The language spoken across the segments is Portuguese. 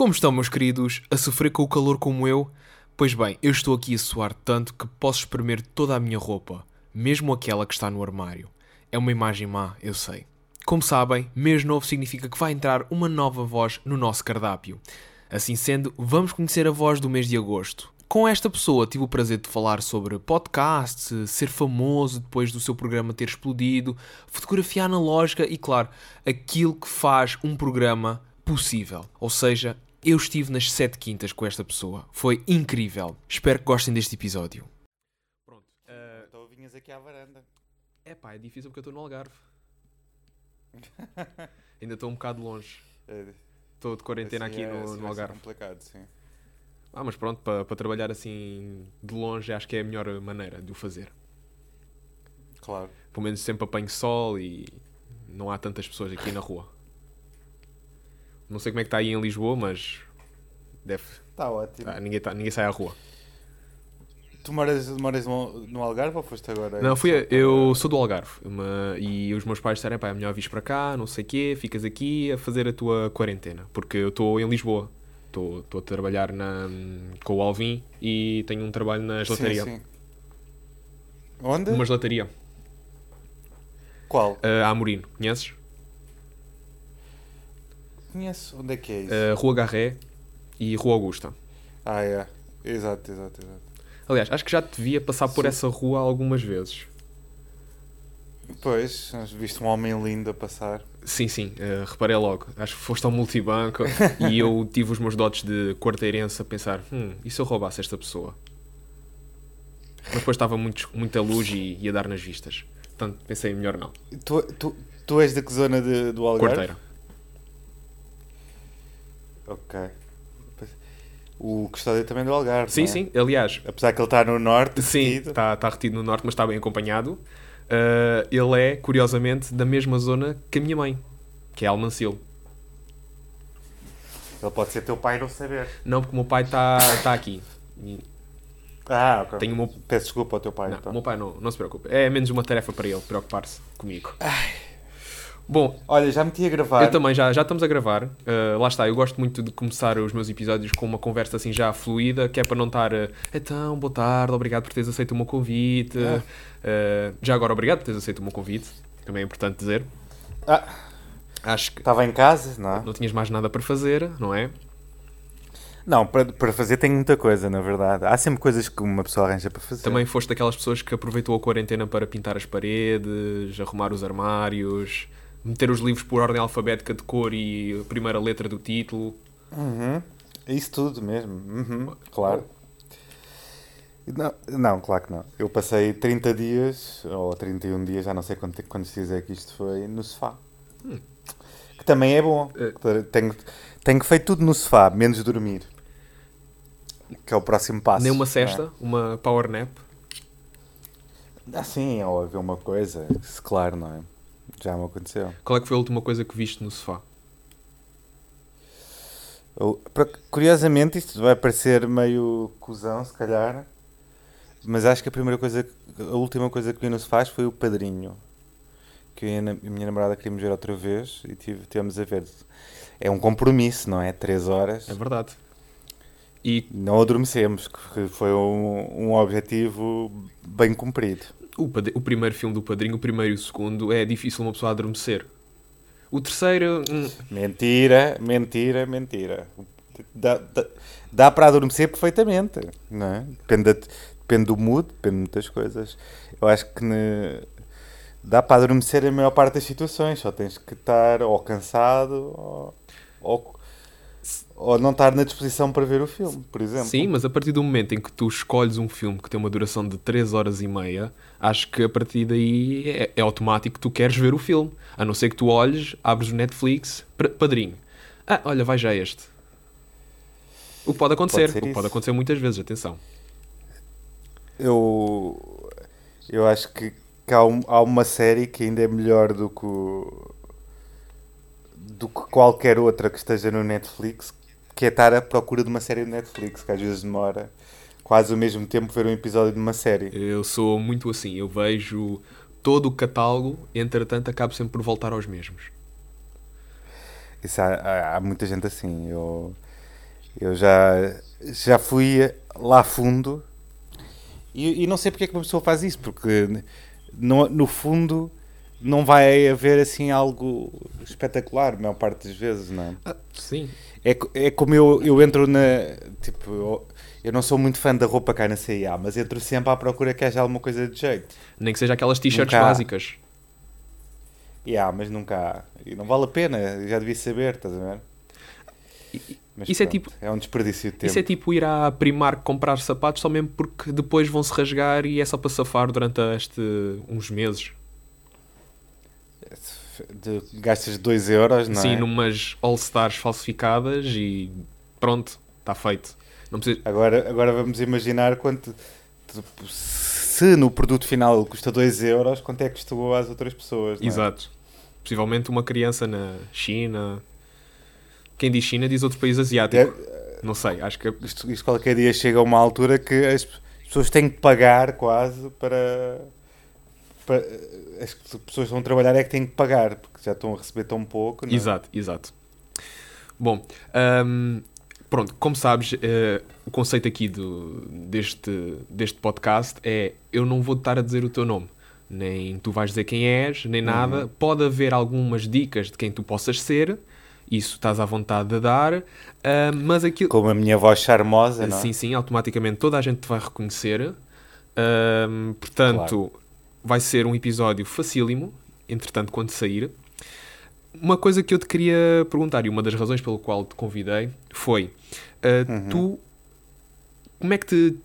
Como estão, meus queridos? A sofrer com o calor como eu? Pois bem, eu estou aqui a suar tanto que posso espremer toda a minha roupa, mesmo aquela que está no armário. É uma imagem má, eu sei. Como sabem, mês novo significa que vai entrar uma nova voz no nosso cardápio. Assim sendo, vamos conhecer a voz do mês de agosto. Com esta pessoa tive o prazer de falar sobre podcasts, ser famoso depois do seu programa ter explodido, fotografia analógica e, claro, aquilo que faz um programa possível. Ou seja, eu estive nas sete quintas com esta pessoa. Foi incrível. Espero que gostem deste episódio. Pronto. Então vinhas aqui à varanda. É pá, é difícil porque eu estou no Algarve. Ainda estou um bocado longe. Estou de quarentena Assim aqui é- no, assim no ser Algarve. complicado, sim. Ah, mas pronto, para para trabalhar assim de longe acho que é a melhor maneira de o fazer. Claro. Pelo menos sempre apanho sol e não há tantas pessoas aqui na rua. Não sei como é que está aí em Lisboa, mas deve. Está ótimo. ah, ninguém, tá, ninguém sai à rua. Tu moras, moras no, no Algarve ou foste agora? Não, fui, eu sou do Algarve uma- e os meus pais disseram: pá, é melhor vires para cá, não sei o quê, ficas aqui a fazer a tua quarentena. Porque eu estou em Lisboa, estou a trabalhar na, com o Alvin e tenho um trabalho na Sim, gelataria. sim. Onde? Uma gelataria, Qual? a Amorino, conheces? Conheço. Onde é que é isso? Uh, Rua Garré e Rua Augusta. Ah, é. Exato, exato, exato. Aliás, acho que já te devia passar por Sim. essa rua algumas vezes. Pois, viste um homem lindo a passar. Sim, sim, uh, reparei logo. Acho que foste ao multibanco e eu tive os meus dotes de quarteirense a pensar: hum, e se eu roubasse esta pessoa? Mas depois estava muito, muita luz e ia dar nas vistas. Portanto, pensei melhor não. Tu, tu, tu és de que zona de, do Algarve? Quarteira. Ok. O Custódio também é do Algarve. Sim, é? sim, aliás, Apesar que ele está no norte. sim, retido. está tá retido no norte, mas está bem acompanhado. Uh, ele é, curiosamente, da mesma zona que a minha mãe, que é Almancil. Ele pode ser teu pai e não saber. Não, porque o meu pai está tá aqui. Ah, ok. Tenho meu Peço desculpa ao teu pai. Não, então. o meu pai não, não se preocupe. É menos uma tarefa para ele preocupar-se comigo. Bom, Olha, já meti a gravar. eu também já, já estamos a gravar. Uh, lá está, eu gosto muito de começar os meus episódios com uma conversa assim já fluida, que é para não estar. uh, então, boa tarde, obrigado por teres aceito o meu convite. Ah. Uh, já agora, obrigado por teres aceito o meu convite. Também é importante dizer. Ah, Acho que estava em casa, não é? não tinhas mais nada para fazer, não é? Não, para, para fazer tenho muita coisa, na verdade. Há sempre coisas que uma pessoa arranja para fazer. Também foste daquelas pessoas que aproveitou a quarentena para pintar as paredes, arrumar os armários, meter os livros por ordem alfabética de cor e a primeira letra do título. Uhum. É Isso tudo mesmo. Uhum, Claro. Não, não, claro que não. Eu passei 30 dias, ou 31 dias, já não sei quanto, quantos dias é que isto foi, no sofá. Que também é bom. Eh. Tenho, tenho feito tudo no sofá, menos dormir. Que é o próximo passo. Nem uma é? cesta, uma power nap. Ah, sim, ou haver uma coisa. Claro, não é? Já me aconteceu. Qual é que foi a última coisa que viste no sofá? Eu- Curiosamente, isto vai parecer meio cuzão, se calhar, mas acho que a primeira coisa, a última coisa que vi no sofá foi o Padrinho, que eu e a minha namorada queríamos ver outra vez e tive, tivemos a ver. É um compromisso, não é? Três horas. É verdade. E Não adormecemos, que foi um, um objetivo bem cumprido. O, o primeiro filme do Padrinho, o primeiro e o segundo, é difícil uma pessoa adormecer. O terceiro, hum, Mentira, mentira, mentira. Dá, dá, dá para adormecer perfeitamente, não é? Depende, da- depende do mood, depende de muitas coisas. Eu acho que ne- dá para adormecer a maior parte das situações, só tens que estar ou cansado ou, ou, ou não estar na disposição para ver o filme, por exemplo. sim, mas a partir do momento em que tu escolhes um filme que tem uma duração de 3 horas e meia, acho que a partir daí é, é automático que tu queres ver o filme. A não ser que tu olhes, abres o Netflix, Padrinho. Ah, olha, vai já este. O que pode acontecer, ser o que pode acontecer muitas vezes, atenção. Eu, eu acho que, que há, um- há uma série que ainda é melhor do que, o- do que qualquer outra que esteja no Netflix, que é estar à procura de uma série de Netflix, que às vezes demora quase ao mesmo tempo ver um episódio de uma série. Eu sou muito assim, eu vejo todo o catálogo, entretanto acabo sempre por voltar aos mesmos. Isso há, há- há muita gente assim. Eu, Eu já, já fui lá fundo e, e não sei porque é que uma pessoa faz isso, porque no, no fundo não vai haver assim algo espetacular, a maior parte das vezes, não é? Ah, sim. É, é como eu, eu entro na. Tipo, eu, não sou muito fã da roupa cá na CIA, mas entro sempre à procura que haja alguma coisa de jeito. Nem que seja aquelas t-shirts básicas. Yeah, mas nunca há. E não vale a pena, já devia saber, estás a ver? Mas isso é pronto, tipo- É um desperdício de tempo. Isso é tipo ir à Primark comprar sapatos só mesmo porque depois vão se rasgar e é só para safar durante este, uns meses. De, gastas 2 euros, não Sim, é? numas All-Stars falsificadas e pronto, está feito. Não precisa... Agora, agora vamos imaginar quanto. Se no produto final ele custa 2 euros, quanto é que custou às outras pessoas? é? Exato. Possivelmente uma criança na China. Quem diz China diz outro país asiático. É, Não sei, acho que. isto, isto qualquer dia chega a uma altura que as pessoas têm que pagar quase para. para as pessoas que vão trabalhar é que têm que pagar, porque já estão a receber tão pouco. não é? Exato, exato. Bom, hum, pronto, como sabes, eh, o conceito aqui do, deste, deste podcast é eu não vou estar a dizer o teu nome. Nem tu vais dizer quem és, nem nada. Pode haver algumas dicas de quem tu possas ser. Isso estás à vontade de dar. ah, mas aquilo. Como a minha voz charmosa, não é? Sim, sim, automaticamente toda a gente te vai reconhecer. Ahm, portanto, vai ser um episódio facílimo, entretanto, quando sair. Uma coisa que eu te queria perguntar, e uma das razões pelo qual te convidei, foi: ah, tu, como é que te,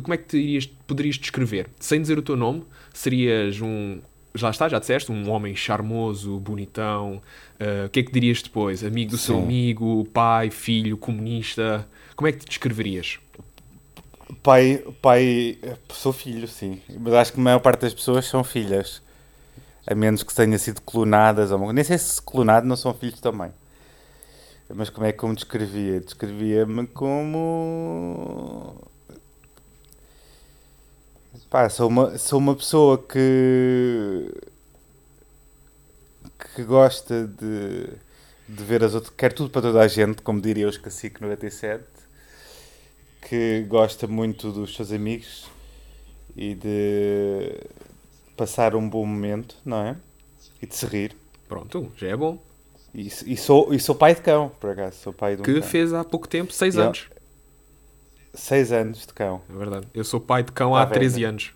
como é que te irias, poderias descrever? Sem dizer o teu nome, serias um. Já está, já disseste, um homem charmoso, bonitão. ah, o que é que dirias depois? Amigo do seu Sim. amigo, pai, filho, comunista? Como é que te descreverias? Pai, pai, sou filho, sim. Mas acho que a maior parte das pessoas são filhas. A menos que tenha sido clonadas. Ou... Nem sei se clonado não são filhos também. Mas como é que eu me descrevia? Descrevia-me como. Pá, sou uma, sou uma pessoa que. que gosta de, de ver as outras. quer tudo para toda a gente, como diria os Cacique 97 que gosta muito dos seus amigos e de passar um bom momento, não é? E de se rir. Pronto, já é bom. E, e sou, e sou pai de cão, por acaso. Sou pai de um Que cão. fez há pouco tempo, 6 Eu- anos. Seis anos de cão. É verdade. Eu sou pai de cão Tá há velho. 13 anos.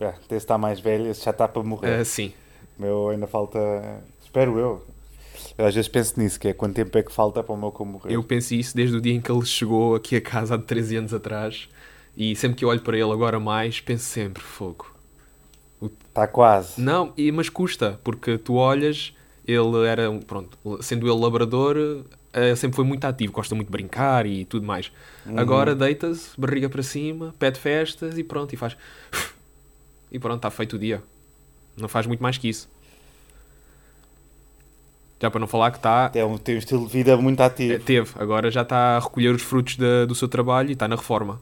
É, esse está mais velho, esse já está para morrer. Ah, sim. O meu ainda falta. Espero eu. Eu às vezes penso nisso, que é quanto tempo é que falta para o meu cão morrer. Eu penso isso desde o dia em que ele chegou aqui a casa há 13 anos atrás. E sempre que eu olho para ele agora mais, penso sempre, fogo. Está quase. Não, e- mas custa, porque tu olhas, ele era, pronto, sendo ele labrador, eh, sempre foi muito ativo, gosta muito de brincar e tudo mais. Agora deita-se, barriga para cima, pede festas e pronto, e faz. E pronto, está feito o dia. Não faz muito mais que isso. Já para não falar que está. É um, tem um estilo de vida muito ativo. Teve, agora já está a recolher os frutos da- do seu trabalho e está na reforma.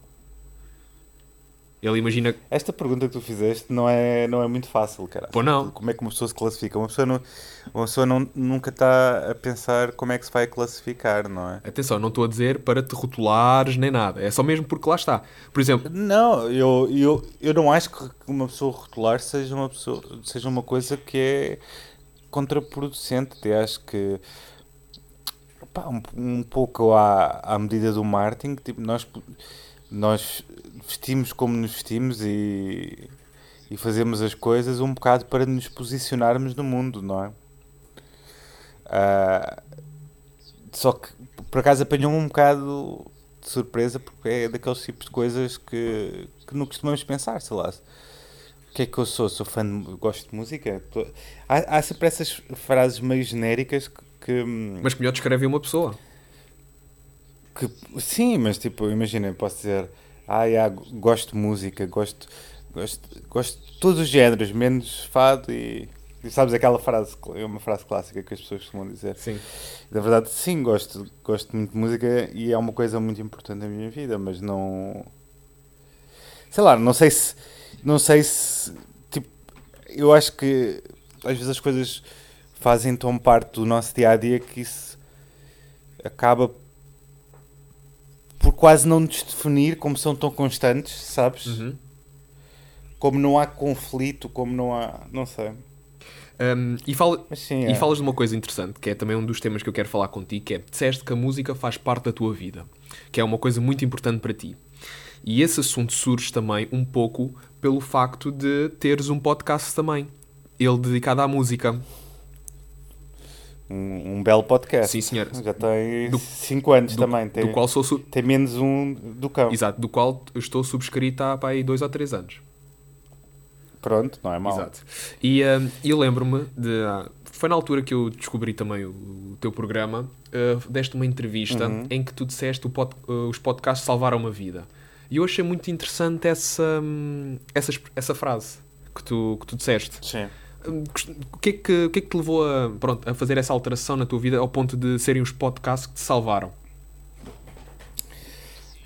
Ele imagina. Esta pergunta que tu fizeste não é, não é muito fácil, cara. Pô, não. Como é que uma pessoa se classifica? Uma pessoa, não, uma pessoa não, nunca está a pensar como é que se vai classificar, não é? Atenção, não estou a dizer para te rotulares nem nada. É só mesmo porque lá está. Por exemplo, Não, eu, eu, eu não acho que uma pessoa rotular seja uma, pessoa, seja uma coisa que é contraproducente. Até acho que pá, um, um pouco à, à medida do marketing, tipo, nós, nós vestimos como nos vestimos e, e fazemos as coisas um bocado para nos posicionarmos no mundo, não é? Ah, só que por acaso apanhou um bocado de surpresa porque é daqueles tipos de coisas que, que não costumamos pensar, sei lá. O que é que eu sou? Sou fã de, gosto de música? Há, há sempre essas frases meio genéricas que, que, mas que melhor descreve uma pessoa. Que- sim, mas tipo, imagina, posso dizer, ah, yeah, gosto de música, gosto, gosto, gosto de todos os géneros, menos fado e, e sabes aquela frase, é uma frase clássica que as pessoas costumam dizer. Sim. Na verdade, sim, gosto, gosto muito de música e é uma coisa muito importante na minha vida, mas não. Sei lá, não sei se. Não sei se. Tipo, eu acho que às vezes as coisas fazem tão parte do nosso dia a dia que isso acaba quase não nos definir como são tão constantes, sabes? Uhum. Como não há conflito, como não há. Não sei. Um, e, fala, sim, e é. falas de uma coisa interessante, que é também um dos temas que eu quero falar contigo, que é, disseste que a música faz parte da tua vida, que é uma coisa muito importante para ti. E esse assunto surge também um pouco pelo facto de teres um podcast também, ele dedicado à música. Um, um belo podcast. Sim, senhor. Já tem Do- 5 anos Do, também. Tem, do qual sou su- tem menos um do cão. Exato, do qual estou subscrito há pá, aí dois ou três anos. Pronto, não é mau. Exato. E hum, eu lembro-me de. ah, foi na altura que eu descobri também o, o teu programa. ah, deste uma entrevista Uhum. em que tu disseste pod- ah, os podcasts salvaram uma vida. E eu achei muito interessante essa, hum, essa, essa frase que tu, que tu disseste. Sim. O que, é que, o que é que te levou a, pronto, a fazer essa alteração na tua vida ao ponto de serem os podcasts que te salvaram?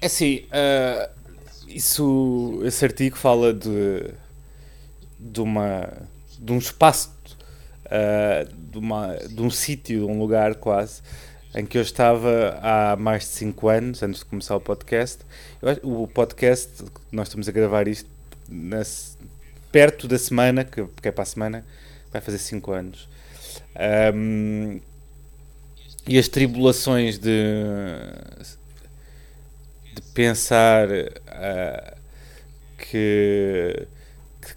É assim, ah, isso, esse artigo fala de, de, uma, de um espaço, ah, de, uma, de um sítio, de um lugar quase, em que eu estava há mais de 5 anos, antes de começar o podcast. Eu o podcast, nós estamos a gravar isto na se- perto da semana, que, que é para a semana, vai fazer 5 anos. Ahm, e as tribulações de de pensar que, que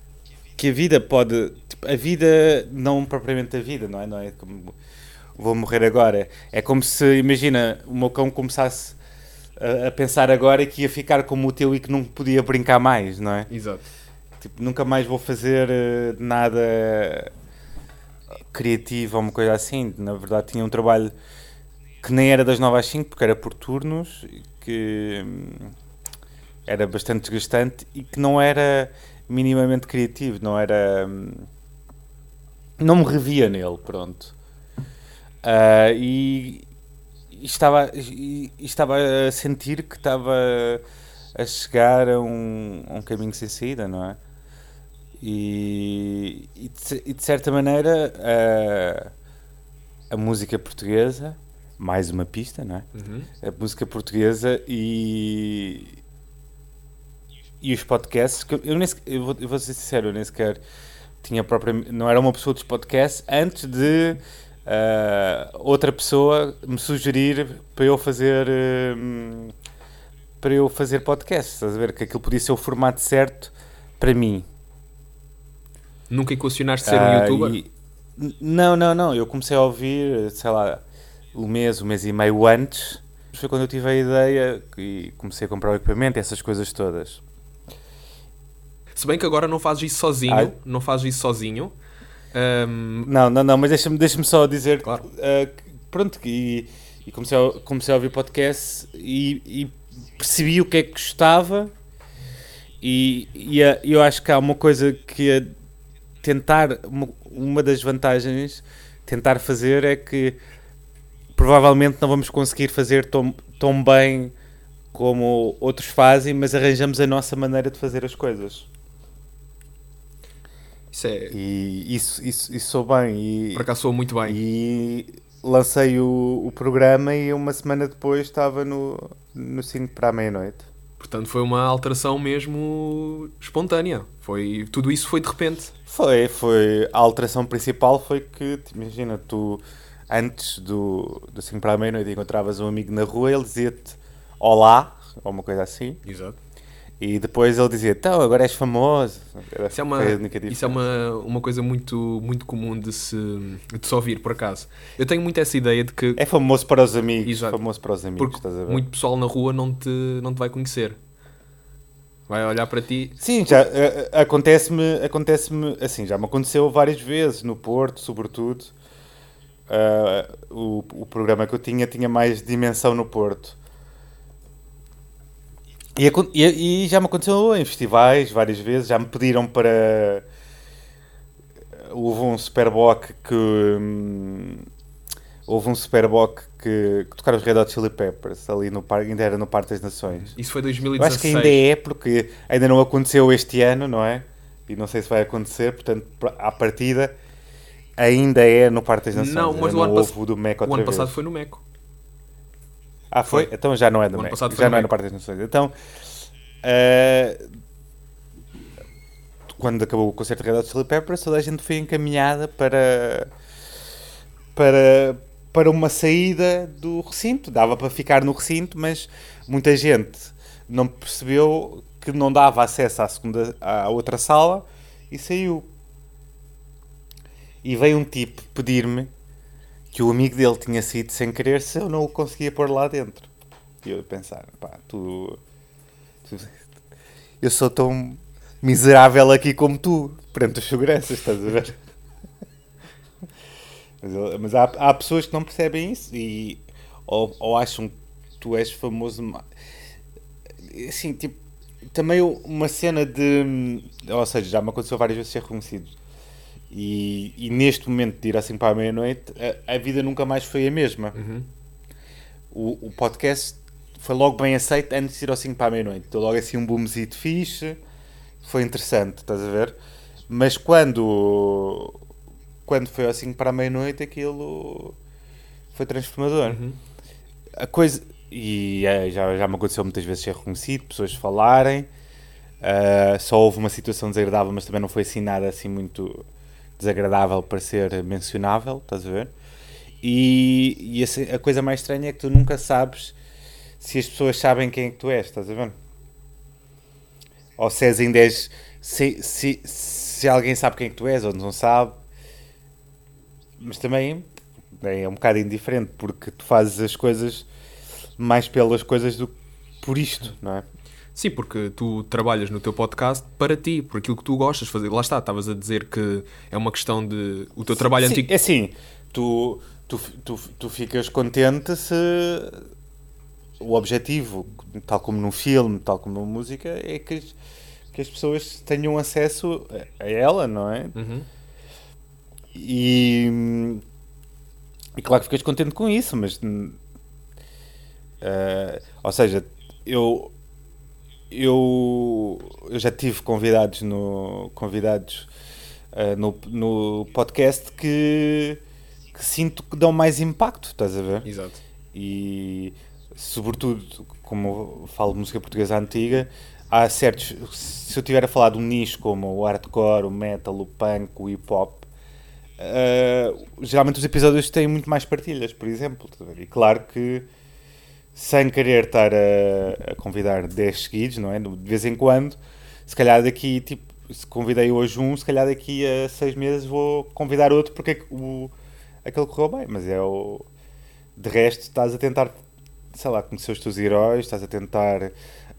que a vida pode tipo, a vida não propriamente a vida não é não é como vou morrer agora é como se imagina o meu cão começasse a, a pensar agora que ia ficar como o teu e que não podia brincar mais não é Exato. Tipo nunca mais vou fazer eh, nada criativo ou uma coisa assim na verdade tinha um trabalho que nem era das 9 às 5 porque era por turnos que hum, era bastante desgastante e que não era minimamente criativo, não era hum, não me revia nele, pronto. Ah, e, e estava, e, e estava a sentir que estava a chegar a um, a um caminho sem saída, não é? E, e, de, e de certa maneira a, a música portuguesa, mais uma pista, não é? Uhum. a música portuguesa e e os podcasts que eu, nem eu vou, eu vou ser sincero, eu nem sequer tinha propriamente, não era uma pessoa dos podcasts antes de ah, outra pessoa me sugerir para eu fazer hum, para eu fazer podcast, estás a ver que aquilo podia ser o formato certo para mim. Nunca equacionaste ser um Ah, youtuber? e- Não, não, não. Eu comecei a ouvir, sei lá, um mês, um mês e meio antes. Foi quando eu tive a ideia e comecei a comprar o equipamento, essas coisas todas. Se bem que agora não fazes isso sozinho, Ai. não fazes isso sozinho. Ahm, Não, não, não, mas deixa-me deixa só dizer. Claro. ah, que- pronto, e, e comecei, a, comecei a ouvir podcast e, e percebi o que é que gostava. E, e a- eu acho que há uma coisa que é tentar. Uma, uma das vantagens tentar fazer é que provavelmente não vamos conseguir fazer tão, tão bem como outros fazem, mas arranjamos a nossa maneira de fazer as coisas. isso é. E isso, isso, isso sou bem. E, Por acaso soa muito bem. e lancei o, o programa e uma semana depois estava no, no 5 para a meia-noite. Portanto, foi uma alteração mesmo espontânea. Foi, tudo isso foi de repente. Foi, foi. A alteração principal foi que, imagina, tu antes do, do 5 para a meia-noite encontravas um amigo na rua ele dizia-te olá, ou uma coisa assim, Exato. E depois ele dizia, então, agora és famoso. Era- Isso é uma, isso é uma, uma coisa muito, muito comum de se, de se ouvir, por acaso. Eu tenho muito essa ideia de que É famoso para os amigos, Exato. famoso para os amigos, porque muito pessoal na rua não te, não te vai conhecer. Vai olhar para ti. Sim, já eh, eh, acontece-me, acontece-me, assim, já me aconteceu várias vezes, no Porto, sobretudo. Ah, o, o programa que eu tinha tinha mais dimensão no Porto. E, e- e já me aconteceu em festivais várias vezes, já me pediram para. Houve um Superboc que. hum, houve um Superboc que, que tocaram os Red Hot Chili Peppers ali no parque, ainda era no Parque das Nações. Isso foi Eu 2016. acho que ainda é, porque ainda não aconteceu este ano, não é? E não sei se vai acontecer, portanto, à partida, ainda é no Parque das Nações. Não, mas o ano pass- o ano vez. passado foi no Meco. Ah, foi? Foi. Então já não é da O ano MEC. Já no não é na parte das nações. Então, eh, quando acabou o concerto de Red Hot Chili Peppers, toda a gente foi encaminhada para, para, para uma saída do recinto. Dava para ficar no recinto, mas muita gente não percebeu que não dava acesso à, segunda, à outra sala e saiu. E veio um tipo pedir-me que o amigo dele tinha saído sem querer se eu não o conseguia pôr lá dentro. E eu pensar, pá, tu, tu- Eu sou tão miserável aqui como tu, perante os seguranças, estás a ver? Mas, mas há, há pessoas que não percebem isso e ou, ou acham que tu és famoso. Assim, tipo, também uma cena de. Ou seja, já me aconteceu várias vezes ser reconhecido. E, e neste momento de ir assim para a meia-noite, a, a vida nunca mais foi a mesma. Uhum. O, o podcast foi logo bem aceito antes de ir ao 5 para a meia-noite. Deu logo assim um boomzito fixe. Foi interessante, estás a ver? Mas quando, quando foi ao 5 para a meia-noite, aquilo foi transformador. Uhum. A coisa. E é, já, já me aconteceu muitas vezes ser reconhecido, pessoas falarem. Ah, só houve uma situação desagradável, mas também não foi assim nada assim muito desagradável para ser mencionável, estás a ver? E, e a, coisa mais estranha é que tu nunca sabes se as pessoas sabem quem é que tu és, estás a ver? Ou se és ainda és. Se, se, se alguém sabe quem é que tu és ou não sabe. Mas também é um bocado indiferente porque tu fazes as coisas mais pelas coisas do que por isto, não é? Sim, porque tu trabalhas no teu podcast para ti, por aquilo que tu gostas de fazer. Lá está, estavas a dizer que é uma questão de. O teu trabalho Sim, antigo. É assim, tu, tu, tu, tu ficas contente se o objetivo, tal como no filme, tal como na música, é que as, que as pessoas tenham acesso a, ela, não é? Uhum. E, e claro que ficas contente com isso, mas eh, ou seja, eu, eu, eu já tive convidados no convidados eh, no, no podcast que, que sinto que dão mais impacto, estás a ver? Exato. e sobretudo como falo de música portuguesa antiga há certos se eu tiver a falar de um nicho como o hardcore, o metal, o punk, o hip hop eh, geralmente os episódios têm muito mais partilhas por exemplo e claro que sem querer estar a, a convidar 10 seguidos não é? de vez em quando se calhar daqui tipo se convidei hoje um, se calhar daqui a seis meses vou convidar outro porque é o, aquele correu bem, mas é o de resto, estás a tentar, sei lá, conhecer os teus heróis, estás a tentar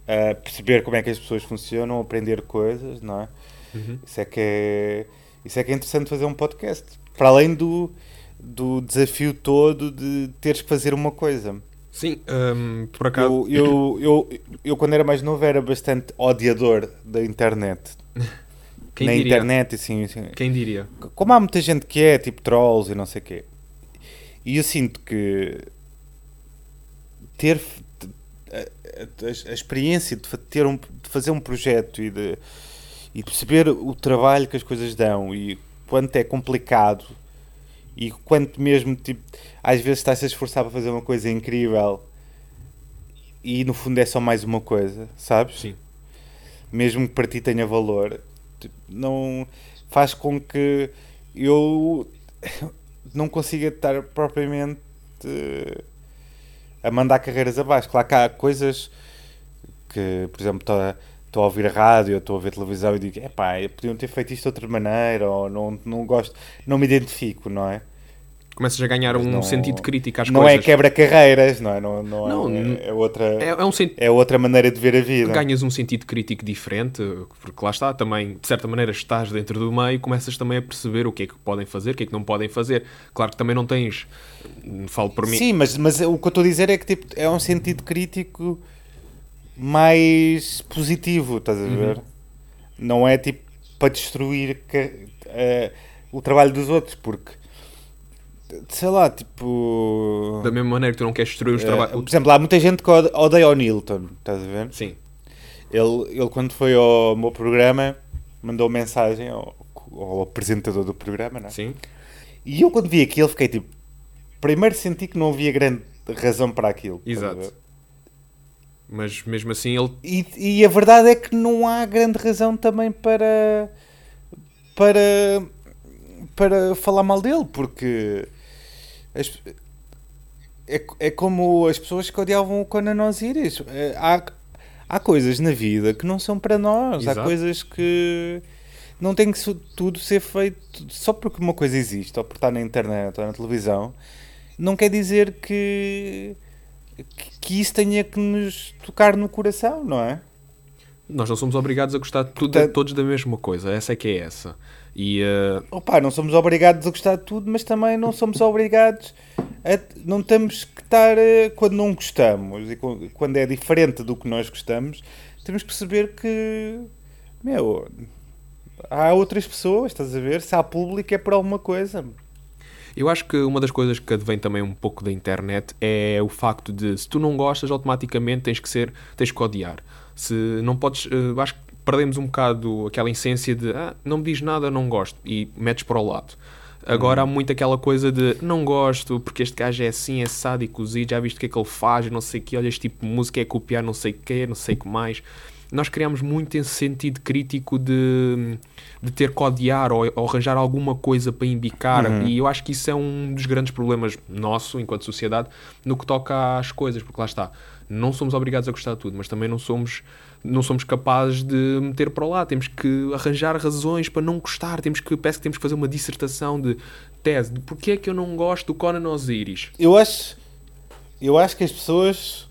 ah, perceber como é que as pessoas funcionam, aprender coisas, não é? Uhum. Isso é que é, isso é que é interessante fazer um podcast. Para além do, do desafio todo de teres que fazer uma coisa. Sim, hum, por acaso. Eu, eu, eu, eu, quando era mais novo, era bastante odiador da internet. quem Na diria? internet, assim, assim, Quem diria? como há muita gente que é, tipo trolls e não sei o quê, e eu sinto que ter a, a- a experiência de ter um, de fazer um projeto e de, e de perceber o trabalho que as coisas dão e quanto é complicado e quanto mesmo tipo, às vezes estás a esforçar para fazer uma coisa incrível e no fundo é só mais uma coisa, sabes? Sim. mesmo que para ti tenha valor, tipo, não faz com que eu não consiga estar propriamente eh, a mandar carreiras abaixo. Claro que há coisas que, por exemplo, estou a, estou a ouvir a rádio, estou a ver televisão e digo, epá, podiam ter feito isto de outra maneira, ou não, não gosto, não me identifico, não é? Começas a ganhar um não- sentido crítico às não coisas. é quebra-carreiras, não é? Não, não, Não, é, é outra, É, é um sentido. é outra maneira de ver a vida. Ganhas um sentido crítico diferente, porque lá está, também, de certa maneira, estás dentro do meio, começas também a perceber o que é que podem fazer, o que é que não podem fazer. Claro que também não tens, falo por mim, Sim, mas, mas o que eu estou a dizer é que tipo, é um sentido crítico mais positivo, estás a Uhum. ver? Não é tipo para destruir ca- eh, o trabalho dos outros, porque sei lá, tipo. da mesma maneira que tu não queres destruir os eh, trabalhos. por exemplo, há muita gente que ode- odeia o Nilton, estás a ver? Sim, Ele, ele quando foi ao meu programa, mandou mensagem ao, ao apresentador do programa, não é? sim. E eu quando vi aquilo fiquei tipo. Primeiro senti que não havia grande razão para aquilo. Exato. Mas mesmo assim ele. E, e a verdade é que não há grande razão também para. para. para falar mal dele, porque. As, é, é como as pessoas que odiavam o Conan Osiris. É, há, há coisas na vida que não são para nós. Exato. Há coisas que não tem que tudo ser feito só porque uma coisa existe, ou por estar na internet ou na televisão, não quer dizer que, que isso tenha que nos tocar no coração, não é? Nós não somos obrigados a gostar de tudo, Portanto- todos da mesma coisa, essa é que é essa. E uh, Opa, não somos obrigados a gostar de tudo, mas também não somos obrigados a, não temos que estar eh, quando não gostamos e quando é diferente do que nós gostamos, temos que perceber que meu, há outras pessoas, estás a ver? Se há público é por alguma coisa. Eu acho que uma das coisas que advém também um pouco da internet é o facto de se tu não gostas, automaticamente tens que ser, tens que odiar. Se não podes, uh, acho que perdemos um bocado aquela essência de ah, não me diz nada, não gosto, e metes para o lado. Agora há muito aquela coisa de não gosto porque este gajo é assim, é sádico, cozido, já viste o que é que ele faz, não sei o que, olha este tipo de música é copiar não sei o que, não sei o que mais. Nós criamos muito esse sentido crítico de, de ter que odiar ou, ou arranjar alguma coisa para indicar, e eu acho que isso é um dos grandes problemas nosso, enquanto sociedade, no que toca às coisas, porque lá está, não somos obrigados a gostar de tudo, mas também não somos não somos capazes de meter para lá, temos que arranjar razões para não gostar, temos que, parece que temos que fazer uma dissertação de tese de porque é que eu não gosto do Conan Osiris. Eu acho, eu acho que as pessoas,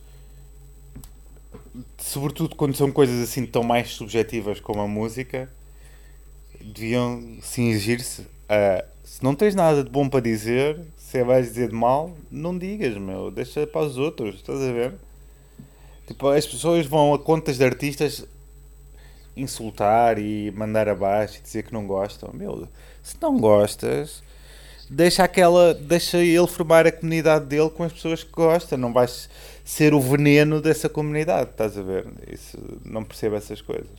sobretudo quando são coisas assim tão mais subjetivas como a música, deviam cingir-se a se não tens nada de bom para dizer, se é vais dizer de mal, não digas, meu, deixa para os outros, estás a ver? Tipo, as pessoas vão a contas de artistas insultar e mandar abaixo e dizer que não gostam. Meu, se não gostas, deixa aquela, deixa ele formar a comunidade dele com as pessoas que gosta, não vais ser o veneno dessa comunidade, estás a ver? Isso, não percebo essas coisas.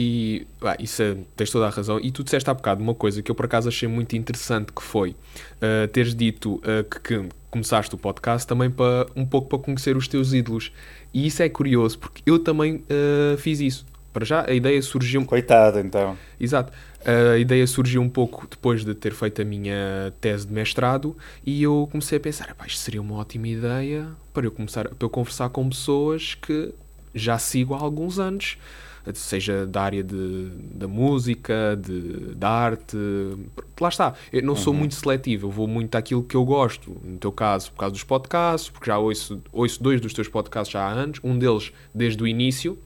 E ah, isso é- tens toda a razão. E tu disseste há bocado uma coisa que eu por acaso achei muito interessante que foi ah, teres dito ah, que, que começaste o podcast também para um pouco para conhecer os teus ídolos. E isso é curioso porque eu também ah, fiz isso. Para já a ideia surgiu Coitado, então. Exato. A ideia surgiu um pouco depois de ter feito a minha tese de mestrado e eu comecei a pensar, "Epá, isto seria uma ótima ideia para eu começar para eu conversar com pessoas que já sigo há alguns anos, seja da área de, da música, de, da arte, lá está. Eu não sou muito seletivo, eu vou muito àquilo que eu gosto. No teu caso, por causa dos podcasts, porque já ouço, ouço dois dos teus podcasts já há anos, um deles desde o início,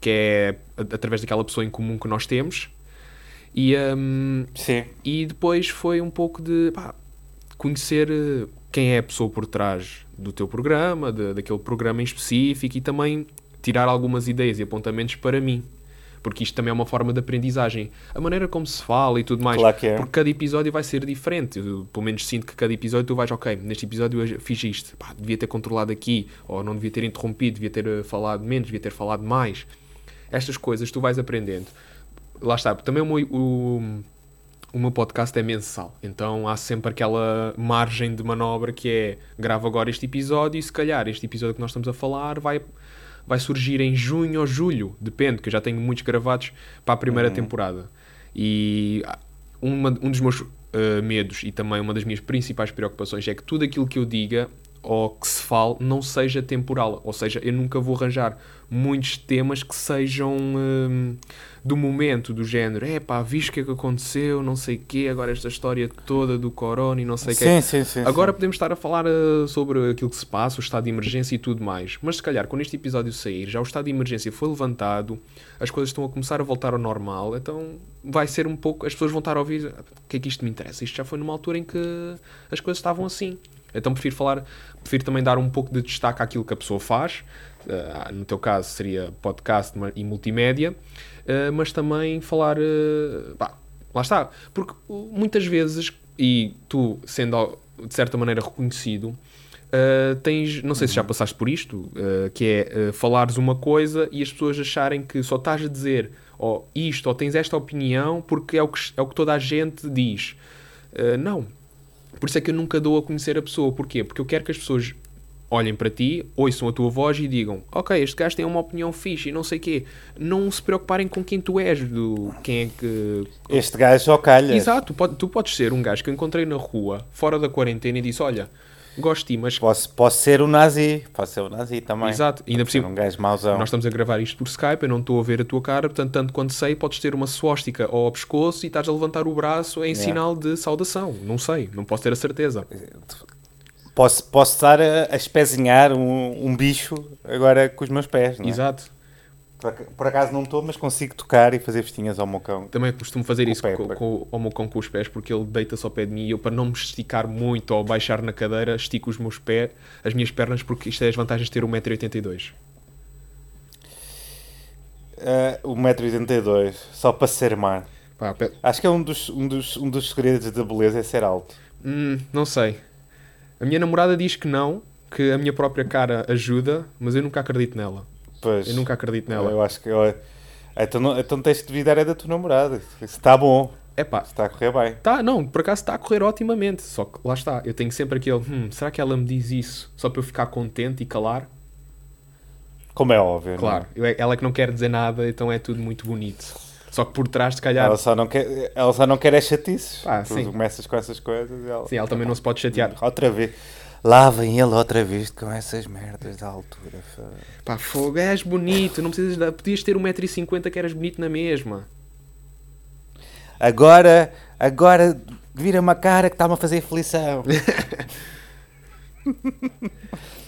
que é através daquela pessoa em comum que nós temos. E, Sim. e depois foi um pouco de pá, conhecer eh, quem é a pessoa por trás do teu programa, de- daquele programa em específico e também tirar algumas ideias e apontamentos para mim. Porque isto também é uma forma de aprendizagem. A maneira como se fala e tudo mais. Claro que é. Porque cada episódio vai ser diferente. Eu, pelo menos sinto que cada episódio tu vais, ok, neste episódio eu fiz isto. Pá, devia ter controlado aqui. Ou não devia ter interrompido, devia ter eh, falado menos, devia ter falado mais. Estas coisas tu vais aprendendo. Lá está. Também o meu, o, o meu podcast é mensal, então há sempre aquela margem de manobra que é gravo agora este episódio e se calhar este episódio que nós estamos a falar vai, vai surgir em junho ou julho, depende, que eu já tenho muitos gravados para a primeira temporada. E uma- um dos meus ah, medos e também uma das minhas principais preocupações é que tudo aquilo que eu diga ou que se fale não seja temporal, ou seja, eu nunca vou arranjar muitos temas que sejam hum, do momento, do género, é pá, viste o que é que aconteceu, não sei o quê, agora esta história toda do corona e não sei o quê. Sim, sim, sim. Agora sim. podemos estar a falar uh, sobre aquilo que se passa, o estado de emergência e tudo mais. Mas se calhar, quando este episódio sair, já o estado de emergência foi levantado, as coisas estão a começar a voltar ao normal, então vai ser um pouco. As pessoas vão estar a ouvir o que é que isto me interessa. Isto já foi numa altura em que as coisas estavam assim. Então prefiro falar, prefiro também dar um pouco de destaque àquilo que a pessoa faz. Uh, no teu caso seria podcast e multimédia, uh, mas também falar. uh, pá, lá está. Porque muitas vezes, e tu sendo de certa maneira reconhecido, uh, tens, não sei se já passaste por isto, uh, que é uh, falares uma coisa e as pessoas acharem que só estás a dizer ou isto, ou tens esta opinião porque é o que, é o que toda a gente diz. Não. Por isso é que eu nunca dou a conhecer a pessoa. Porquê? Porque eu quero que as pessoas olhem para ti, ouçam a tua voz e digam: Ok, este gajo tem uma opinião fixe e não sei quê. Não se preocuparem com quem tu és, do quem é que. Este gajo só calha. Exato, tu podes ser um gajo que eu encontrei na rua, fora da quarentena, e disse: Olha, gosto de ti, mas. Posso, posso ser o nazi. Posso ser o nazi também. Exato, ainda por cima. um gajo mauzão. Nós estamos a gravar isto por Skype, eu não estou a ver a tua cara, portanto, tanto quanto sei, podes ter uma suástica ao pescoço e estás a levantar o braço em Yeah. sinal de saudação. Não sei, não posso ter a certeza. Posso, posso estar a, a espezinhar um, um bicho agora com os meus pés. Não é? Exato. Por, ac- por acaso não estou, mas consigo tocar e fazer festinhas ao meu cão. Também costumo fazer Com isso com, com, ao meu cão com os pés, porque ele deita-se ao pé de mim e eu, para não me esticar muito ou baixar na cadeira, estico os meus pés, as minhas pernas, porque isto é as vantagens de ter 1,82m. Uh, 1,82m, só para ser mar. Pá, pé- Acho que é um dos, um, dos, um dos segredos da beleza é ser alto. Hum, não sei. A minha namorada diz que não, que a minha própria cara ajuda, mas eu nunca acredito nela. Pois, Eu nunca acredito nela. eu acho que. eu- então, não- então tens de duvidar é da tua namorada. Está bom, É pá, está a correr bem. Tá, não, por acaso está a correr otimamente. Só que lá está, eu tenho sempre aquele, hum, será que ela me diz isso só para eu ficar contente e calar? Como é óbvio. não é? Claro, eu- ela é que não quer dizer nada, então é tudo muito bonito. Só que por trás, se calhar, Ela só não quer, ela só não quer é chatices. Ah, tu sim. começas com essas coisas e ela, sim, ela também não se pode chatear. Outra vez. Lá vem ele outra vez com essas merdas da altura. Pá, fogo, és bonito, não precisas de... Podias ter 1,50m que eras bonito na mesma. Agora, agora vira-me a cara que está-me a fazer aflição.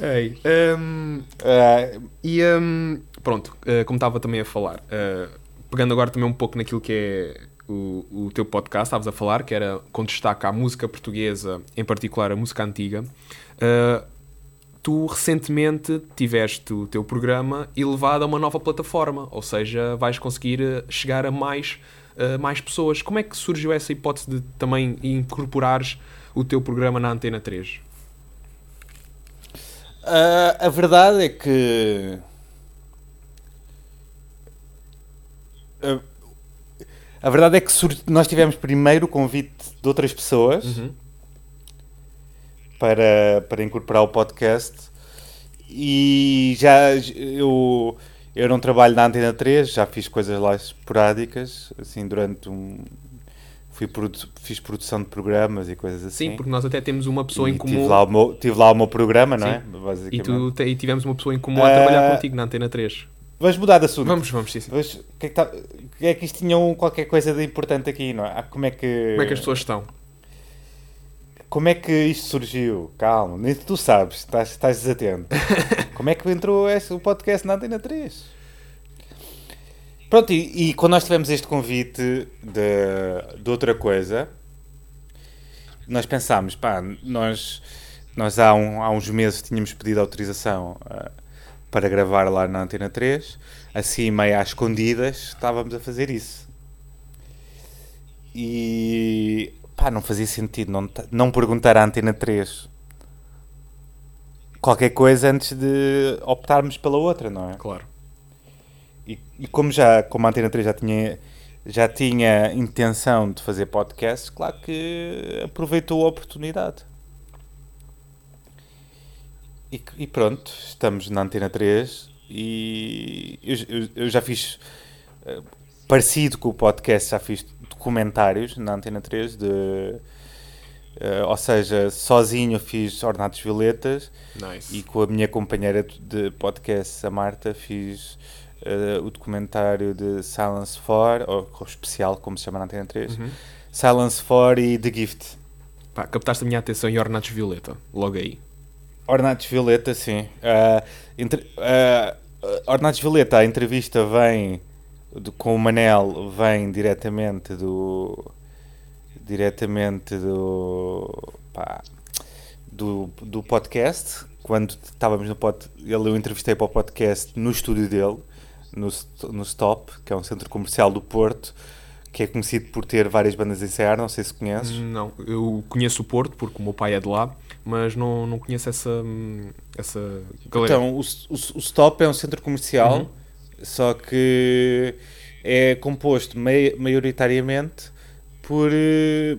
Ei, hum, Ah, E hum, pronto, eh, como estava também a falar, eh, pegando agora também um pouco naquilo que é o, o teu podcast, estavas a falar, que era com destaque à música portuguesa, em particular a música antiga. Eh, tu recentemente tiveste o teu programa elevado a uma nova plataforma, ou seja, vais conseguir eh, chegar a mais, eh, mais pessoas. Como é que surgiu essa hipótese de também incorporares o teu programa na Antena 3? ah, a verdade é que. A, a verdade é que nós tivemos primeiro o convite de outras pessoas Uhum. Para, para incorporar o podcast e já eu, eu não trabalho na Antena 3, já fiz coisas lá esporádicas, assim, durante um... Fui produ- fiz produção de programas e coisas assim. Sim, porque nós até temos uma pessoa E em comum. Tive lá, o meu, tive lá o meu programa, não é? E, tu, e tivemos uma pessoa em comum a Ah, trabalhar contigo na Antena 3. Vamos mudar de assunto. Vamos, vamos, sim, sim. Vamos- que é que, tá- que é que isto tinha um- qualquer coisa de importante aqui, não é? Ah, Como é que... Como é que as pessoas estão? Como é que isto surgiu? Calma, nem tu sabes, estás, estás desatento. Como é que entrou esse, o podcast na Antena 3? Pronto, e, e quando nós tivemos este convite de, de outra coisa, nós pensámos, pá, nós, nós há, um- há uns meses tínhamos pedido autorização ah, para gravar lá na Antena 3, assim meio às escondidas, estávamos a fazer isso. E pá, não fazia sentido não, não perguntar à Antena 3 qualquer coisa antes de optarmos pela outra, não é? Claro. E, e como já como a Antena 3 já tinha já tinha intenção de fazer podcast, claro que aproveitou a oportunidade. E, e pronto, estamos na Antena 3 e eu, eu- eu já fiz eh, parecido com o podcast, já fiz documentários na Antena 3 de eh, ou seja, sozinho fiz Ornatos Violetas Nice. e com a minha companheira de podcast, a Marta, fiz eh, o documentário de Silence 4, ou, ou especial, como se chama na Antena 3, Uhum. Silence 4 e The Gift. Pá, captaste a minha atenção em Ornatos Violeta, logo aí. Ornatos Violeta, sim. Ah, entre, Ornatos Violeta, a entrevista vem do- com o Manel, vem diretamente do. diretamente do. pá, do, do podcast. Quando estávamos no pod, ele eu entrevistei para o podcast no estúdio dele, no, no Stop, que é um centro comercial do Porto, que é conhecido por ter várias bandas a ensaiar, não sei se conheces. Não, eu conheço o Porto, porque o meu pai é de lá, mas não, não conheço essa, hum, essa galera. Então, o, o, o Stop é um centro comercial, Uhum. Só que é composto mai- maioritariamente por, eh,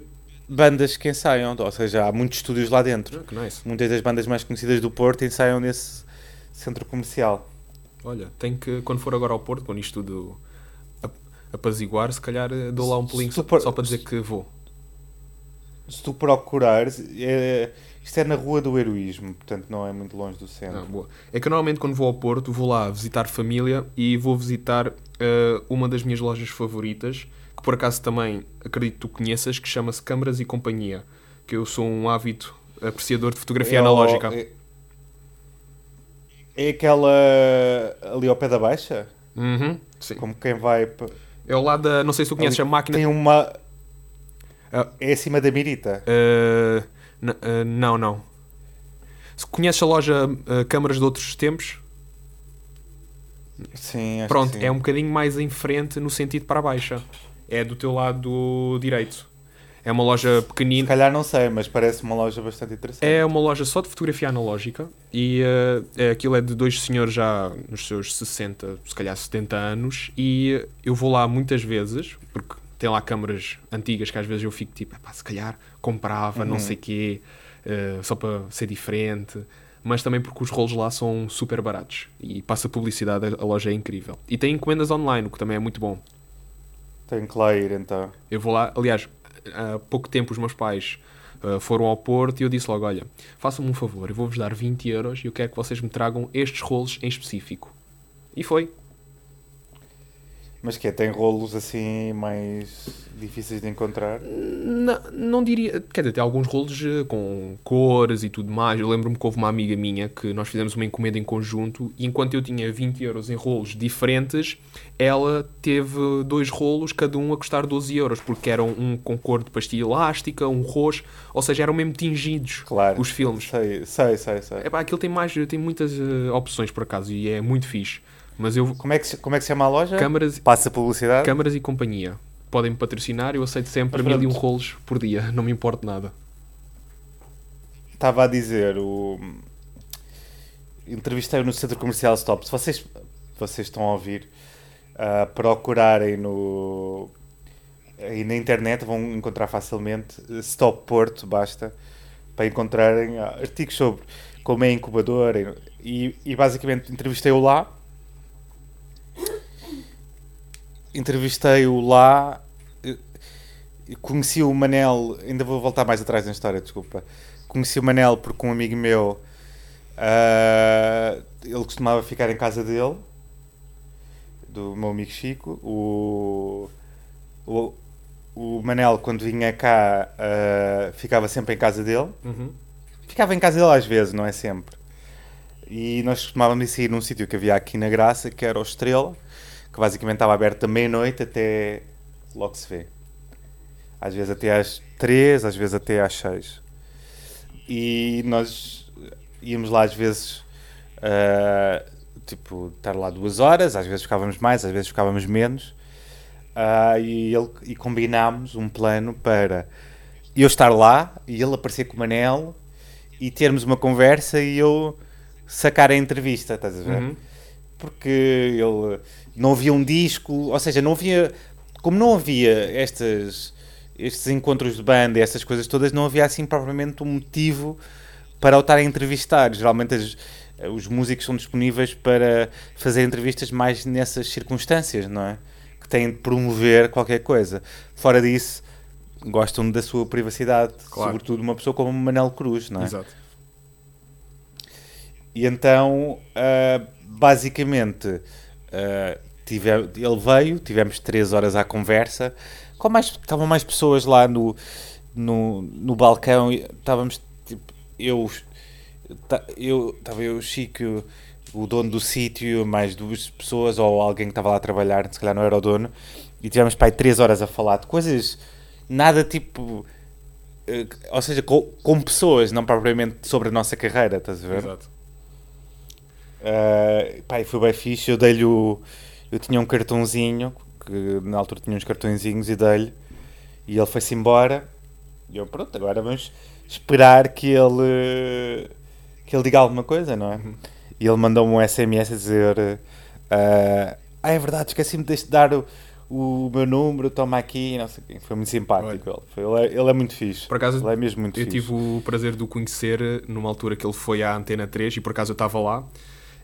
bandas que ensaiam, ou seja, há muitos estúdios lá dentro. Que nice. Muitas das bandas mais conhecidas do Porto ensaiam nesse centro comercial. Olha, tem que, quando for agora ao Porto, quando isto tudo ap- apaziguar, se calhar eh, dou lá um pulinho Se só, tu por- só para dizer que vou. Se tu procurares, é, isto é na Rua do Heroísmo, portanto não é muito longe do centro. Ah. É que eu normalmente quando vou ao Porto vou lá visitar família e vou visitar eh, uma das minhas lojas favoritas, que por acaso também acredito que tu conheças, que chama-se Câmaras e Companhia, que eu sou um ávido apreciador de fotografia É analógica. É, é aquela ali ao pé da Baixa? Uhum, sim. Como quem vai. É ao lado da, não sei se tu conheces ali a máquina... Tem uma. Ah. É acima da Mirita. Eh, eh, não, não. Se conheces a loja eh, Câmaras de Outros Tempos, Sim, acho pronto, que sim. é um bocadinho mais em frente no sentido para a baixa. É do teu lado direito. É uma loja Se pequenina. calhar não sei, mas parece uma loja bastante interessante. É uma loja só de fotografia analógica e eh, é, aquilo é de dois senhores já nos seus 60, se calhar 70 anos e eu vou lá muitas vezes, porque tem lá câmaras antigas que às vezes eu fico tipo, "Epá, se calhar comprava, não Uhum. sei quê, eh, só para ser diferente, mas também porque os rolos lá são super baratos e passa publicidade, a a loja é incrível. E tem encomendas online, o que também é muito bom. Tenho que lá ir então. Eu vou lá, aliás, há pouco tempo os meus pais uh, foram ao Porto e eu disse logo: Olha, façam-me um favor, eu vou-vos dar 20 euros e eu quero que vocês me tragam estes rolos em específico. E foi. Mas que é, tem rolos assim mais difíceis de encontrar? Não, não diria. Quer dizer, tem alguns rolos eh, com cores e tudo mais. Eu lembro-me que houve uma amiga minha que nós fizemos uma encomenda em conjunto e enquanto eu tinha 20 euros em rolos diferentes, ela teve dois rolos, cada um a custar 12 euros, porque eram um com cor de pastilha elástica, um roxo, ou seja, eram mesmo tingidos Claro. os filmes. Sei, sei, sei. sei. É pá, aquilo tem mais, tem muitas eh, opções por acaso e é muito fixe. Mas eu. Como, é que, se- como é que se chama a loja? Câmaras, Passa publicidade? câmaras e companhia. Podem me patrocinar, eu aceito sempre mil e um rolos por dia, não me importa nada. Estava a dizer, o... entrevistei-o no Centro Comercial Stop. Se vocês, vocês estão a ouvir, a procurarem no... aí na internet, vão encontrar facilmente Stop Porto, basta, para encontrarem ah, artigos sobre como é incubador e, e basicamente entrevistei-o lá. Entrevistei-o lá. eh, Conheci o Manel, ainda vou voltar mais atrás na história, desculpa. Conheci o Manel porque um amigo meu ah, ele costumava ficar em casa dele, do meu amigo Chico. O, o, o Manel, quando vinha cá, ah, ficava sempre em casa dele. Ficava em casa dele às vezes, não é sempre. E nós costumávamos sair num sítio que havia aqui na Graça, que era o Estrela, que basicamente estava aberto da meia-noite até logo se vê. Às vezes até às três, às vezes até às seis. E nós íamos lá às vezes, ah, tipo, estar lá duas horas, às vezes ficávamos mais, às vezes ficávamos menos. Ah, e, ele, e combinámos um plano para eu estar lá e ele aparecer com o Manel e termos uma conversa e eu sacar a entrevista, estás a ver? Uhum. Porque ele não havia um disco, ou seja, não havia, como não havia estas, estes encontros de banda, estas coisas todas, não havia assim propriamente um motivo para o estar a entrevistar. Geralmente as- os músicos são disponíveis para fazer entrevistas mais nessas circunstâncias, não é? Que têm de promover qualquer coisa. Fora disso, gostam da sua privacidade, Claro. sobretudo uma pessoa como Manel Cruz, não é? Exato. E então, ah, basicamente, ah, tive- ele veio, tivemos três horas à conversa, com mais, estavam mais pessoas lá no, no, no balcão, estávamos, tipo, eu, eu, estava eu, Chico, o dono do sítio, mais duas pessoas, ou alguém que estava lá a trabalhar, se calhar não era o dono, e tivemos, pai, três horas a falar de coisas, nada tipo... eh, Ou seja, com, com pessoas, não propriamente sobre a nossa carreira, estás a ver? Exato. Uh, pá, e foi bem fixe. Eu dei-lhe o. Eu tinha um cartãozinho, que na altura tinha uns cartõezinhos e dei-lhe. E ele foi-se embora. E eu, pronto, agora vamos esperar que ele. que ele diga alguma coisa, não é? E ele mandou-me um SMS a dizer: uh, Ah, é verdade, esqueci-me de dar o, o meu número, toma aqui, não sei quê. Foi muito simpático. Ele, foi, ele, é, ele é muito fixe. Por acaso, ele é mesmo muito eu fixe. tive o prazer de o conhecer numa altura que ele foi à Antena 3 e por acaso eu estava lá.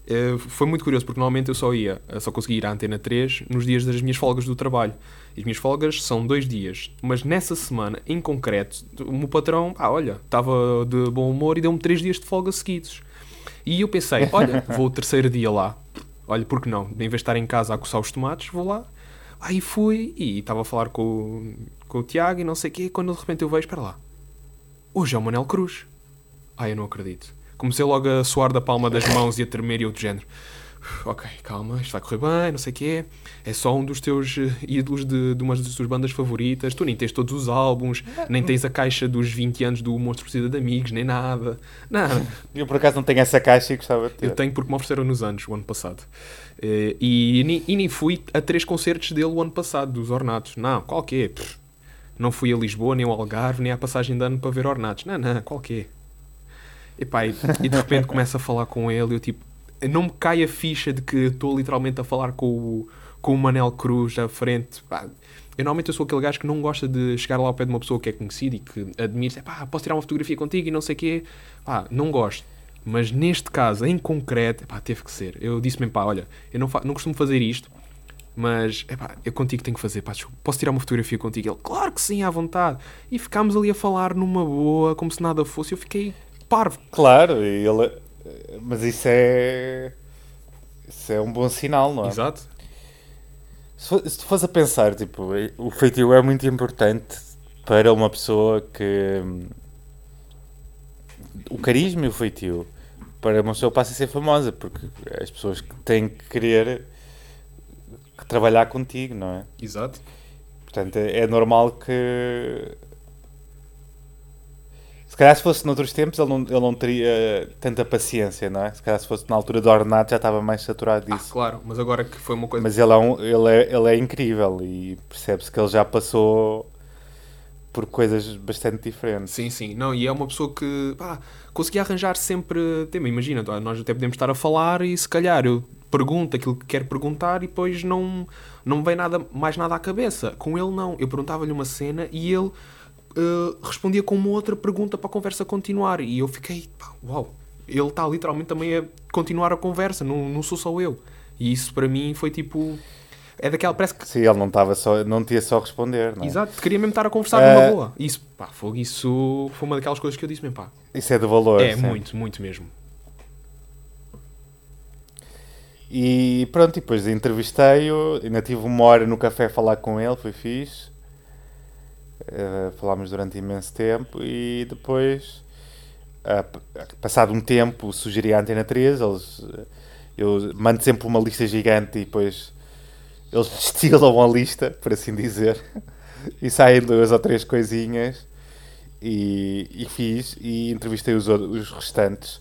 Eh, Foi muito curioso porque normalmente eu só ia, eu só conseguia ir à Antena 3 nos dias das minhas folgas do trabalho. E as minhas folgas são dois dias, mas nessa semana, em concreto, o meu patrão, ah, olha, estava de bom humor e deu-me três dias de folga seguidos. E eu pensei, olha, vou o terceiro dia lá. Olha, por que não? Em vez de estar em casa a coçar os tomates, vou lá. Aí fui e estava a falar com, o- com o Tiago e não sei o quê, quando de repente eu vejo, espera lá, hoje é o Manel Cruz. Ai, eu não acredito. Comecei logo a suar da palma das mãos e a tremer e do género. "Uf, Ok, calma, isto vai correr bem, não sei o quê. É só um dos teus eh, ídolos de, de uma das tuas bandas favoritas. Tu nem tens todos os álbuns, nem tens a caixa dos 20 anos do Monstro Precisa de Amigos, nem nada. Nada. Eu por acaso não tenho essa caixa e gostava de ter. Eu tenho porque me ofereceram nos anos, o ano passado. Eh, E, nem- e nem fui a três concertos dele o ano passado, dos Ornatos. Não, qual que é? Não fui a Lisboa, nem ao Algarve, nem à passagem de ano para ver Ornatos. Não, não, qual que é? Epá, e, e de repente começo a falar com ele eu tipo, não me cai a ficha de que estou literalmente a falar com o, com o Manel Cruz à frente. Pá, eu normalmente eu sou aquele gajo que não gosta de chegar lá ao pé de uma pessoa que é conhecida e que admira, pá, posso tirar uma fotografia contigo e não sei o quê. Pá, não gosto. Mas neste caso, em concreto, pá, teve que ser. Eu disse mesmo, pá, olha, eu não, não costumo fazer isto, mas epá, eu contigo tenho que fazer, pá, posso tirar uma fotografia contigo? Ele, claro que sim, à vontade. E ficámos ali a falar numa boa, como se nada fosse. Eu fiquei parvo. Claro, ele... mas isso é. Isso é um bom sinal, não é? Exato. Se tu fores a pensar, tipo, o feitio é muito importante para uma pessoa que. O carisma e o feitio para uma pessoa passa a ser famosa, porque as pessoas têm que querer que trabalhar contigo, não é? Exato. Portanto, é é normal que. Se calhar se fosse noutros tempos ele não, ele não teria tanta paciência, não é? Se calhar se fosse na altura do ornato já estava mais saturado Ah, disso. claro, mas agora que foi uma coisa. Mas ele é, um, ele, é, ele é incrível e percebe-se que ele já passou por coisas bastante diferentes. Sim, sim. Não, e é uma pessoa que pá, conseguia arranjar sempre tema. Imagina, tá, nós até podemos estar a falar e se calhar eu pergunto aquilo que quero perguntar e depois não, não me vem nada, mais nada à cabeça. Com ele, não. Eu perguntava-lhe uma cena e ele eh, respondia com uma outra pergunta para a conversa continuar. E eu fiquei, pá, uau, ele está literalmente também a continuar a conversa, não, não sou só eu. E isso para mim foi tipo. É daquela, parece que Sim, ele não estava só, não tinha só a responder, não é? Exato, queria mesmo estar a conversar Eh, numa boa. Isso, pá, fogo, isso foi uma daquelas coisas que eu disse mesmo, pá. Isso é de valor. É, sim. muito, muito mesmo. E pronto, e depois entrevistei-o, ainda tive uma hora no café a falar com ele, foi fixe. Eh, falámos durante imenso tempo e depois, p- passado um tempo, sugeri à Antena 3, eles, eu mando sempre uma lista gigante e depois eles destilam a lista, por assim dizer, e saem duas ou três coisinhas e, e fiz e entrevistei os, os restantes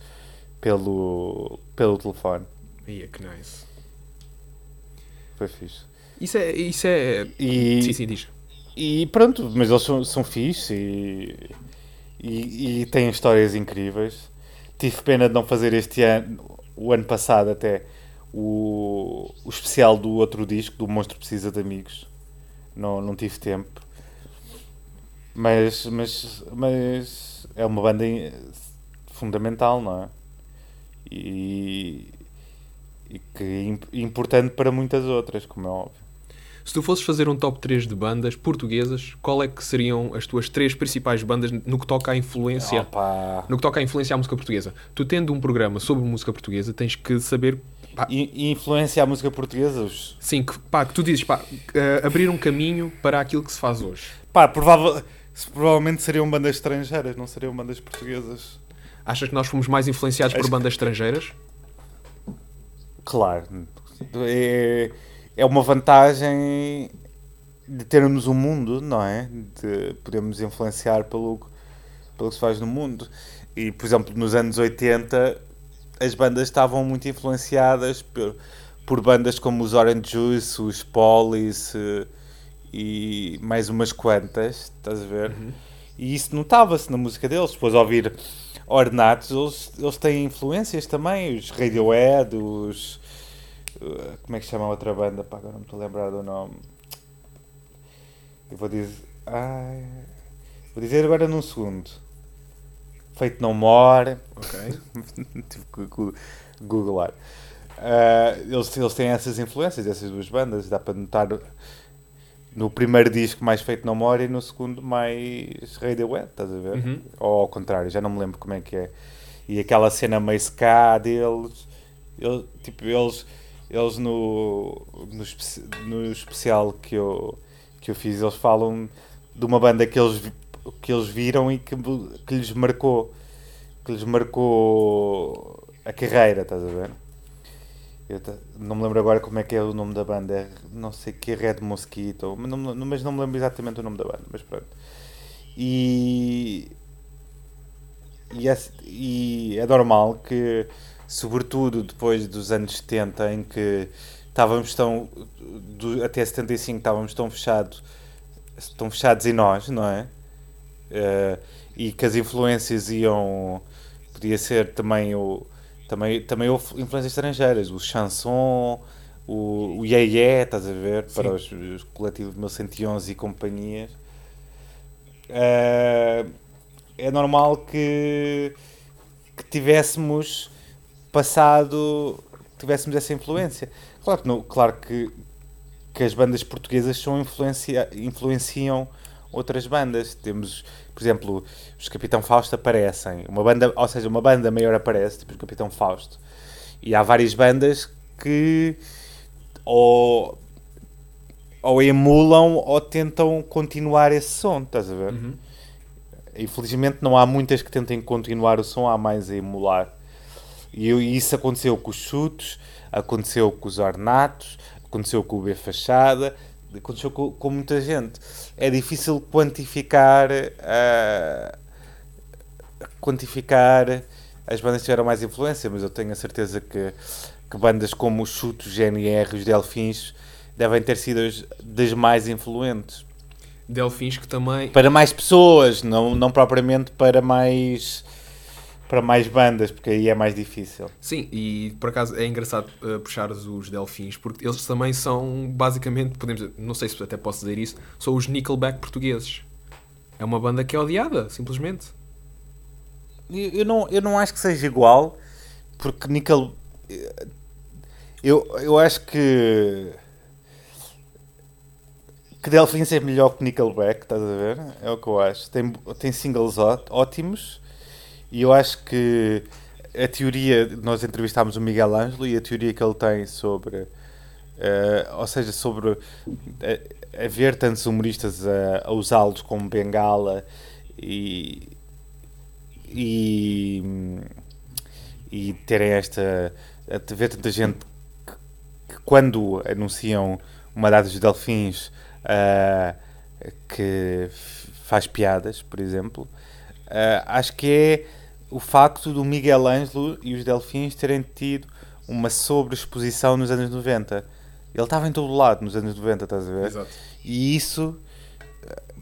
pelo, pelo telefone. Ia, que nice. Foi fixe. Isso é. Isso é... E, Sim, sim, diz. E pronto, mas eles são, são fixe e, e, e têm histórias incríveis. Tive pena de não fazer este ano, o ano passado até, o, o especial do outro disco, do Monstro Precisa de Amigos. Não, não tive tempo. Mas, mas, mas é uma banda fundamental, não é? E, e que é imp- importante para muitas outras, como é óbvio. Se tu fosses fazer um top 3 de bandas portuguesas, qual é que seriam as tuas três principais bandas no que toca à influência? Opa. No que toca à influência à música portuguesa? Tu tendo um programa sobre música portuguesa, tens que saber. pá, E, e influencia a música portuguesa? Sim, que, pá, que tu dizes, pá, eh, abrir um caminho para aquilo que se faz hoje. Pá, provável, provavelmente seriam bandas estrangeiras, não seriam bandas portuguesas. Achas que nós fomos mais influenciados por Acho que- bandas estrangeiras? Claro. É, é uma vantagem de termos um mundo, não é? De podermos influenciar pelo, pelo que se faz no mundo. E, por exemplo, nos anos 80, as bandas estavam muito influenciadas por, por bandas como os Orange Juice, os Police eh, e mais umas quantas, estás a ver? E isso notava-se na música deles. Depois, ao ouvir Ornatos, eles, eles têm influências também. Os Radiohead, os. Uh, Como é que se chama a outra banda? Pá, agora não me estou a lembrar do nome. Eu vou dizer. Ai, vou dizer agora num segundo. Feito No More. Ok. Tive que googlar. Ah, eles, eles têm essas influências, essas duas bandas. Dá para notar no primeiro disco mais Feito No More e no segundo mais Radiohead, estás a ver? Uhum. Ou ao contrário, já não me lembro como é que é. E aquela cena meio ska deles, eles, tipo, eles, eles no, no, no especial que eu, que eu fiz, eles falam de uma banda que eles, que eles viram e que, que lhes marcou, que lhes marcou a carreira, estás a ver? Eu não me lembro agora como é que é o nome da banda, é, não sei que Red Mosquito, mas não, mas não me lembro exatamente o nome da banda, mas pronto. E, e, é, e é normal que, sobretudo depois dos anos 70, em que estávamos tão, do- até 75 estávamos tão fechados, tão fechados em nós, não é? Eh, e que as influências iam, podia ser também o, também, também houve influências estrangeiras, o chanson, o, o Ye Ye, estás a ver, para os, os coletivos 1111 e companhias. Eh, é normal que, que tivéssemos passado, tivéssemos essa influência. Claro que, não- claro que, que as bandas portuguesas são influencia, influenciam outras bandas. Temos, por exemplo, os Capitão Fausto aparecem, uma banda, ou seja, uma banda maior aparece, tipo o Capitão Fausto. E há várias bandas que ou, ou emulam ou tentam continuar esse som, estás a ver? Uhum. Infelizmente não há muitas que tentem continuar o som, há mais a emular. E isso aconteceu com os chutos, aconteceu com os ornatos, aconteceu com o B Fachada, aconteceu com, com muita gente. É difícil quantificar ah, quantificar as bandas que tiveram mais influência, mas eu tenho a certeza que, que bandas como os Chutos, os GNR, os Delfins devem ter sido as das mais influentes Delfins que também. para mais pessoas, não, não propriamente para mais para mais bandas, porque aí é mais difícil. Sim, e por acaso é engraçado uh, puxares os Delfins, porque eles também são basicamente, podemos não sei se até posso dizer isso, são os Nickelback portugueses. É uma banda que é odiada, simplesmente. Eu, eu não, eu não acho que seja igual, porque Nickel. Eu, eu acho que. Que Delfins é melhor que Nickelback, estás a ver? É o que eu acho. Tem, tem singles ótimos e eu acho que a teoria. Nós entrevistámos o Miguel Ângelo e a teoria que ele tem sobre. eh, ou seja, sobre eh, haver tantos humoristas a, a usá-los como bengala e, e, e terem esta. ver tanta gente que, que quando anunciam uma data dos Delfins ah, que faz piadas, por exemplo, acho que é o facto do Miguel Ângelo e os Delfins terem tido uma sobreexposição nos anos 90. Ele estava em todo lado nos anos 90, estás a ver? Exato. E isso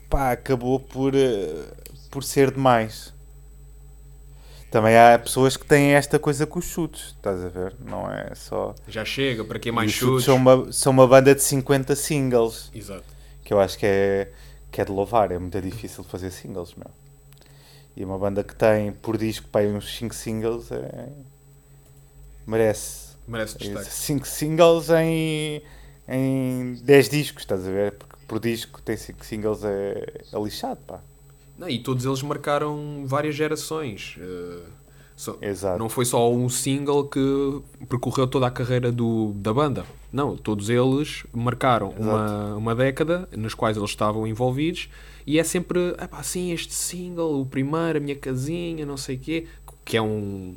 pá, acabou por, eh, por ser demais. Também há pessoas que têm esta coisa com os chutes, estás a ver? Não é só. Já chega, para quem mais os chutes chutes. são uma, são uma banda de 50 singles, Exato. que eu acho que é, que é de louvar. É muito difícil fazer singles, meu. E uma banda que tem por disco para uns 5 singles é... merece. Merece destaque. 5 singles em, em 10 discos, estás a ver? Porque por disco tem 5 singles é, é lixado, pá. Não, e todos eles marcaram várias gerações. Uh, só- Exato. não foi só um single que percorreu toda a carreira do, da banda. Não, todos eles marcaram uma, uma década nas quais eles estavam envolvidos e é sempre, assim, este single, o primeiro, a minha casinha, não sei o quê, que é um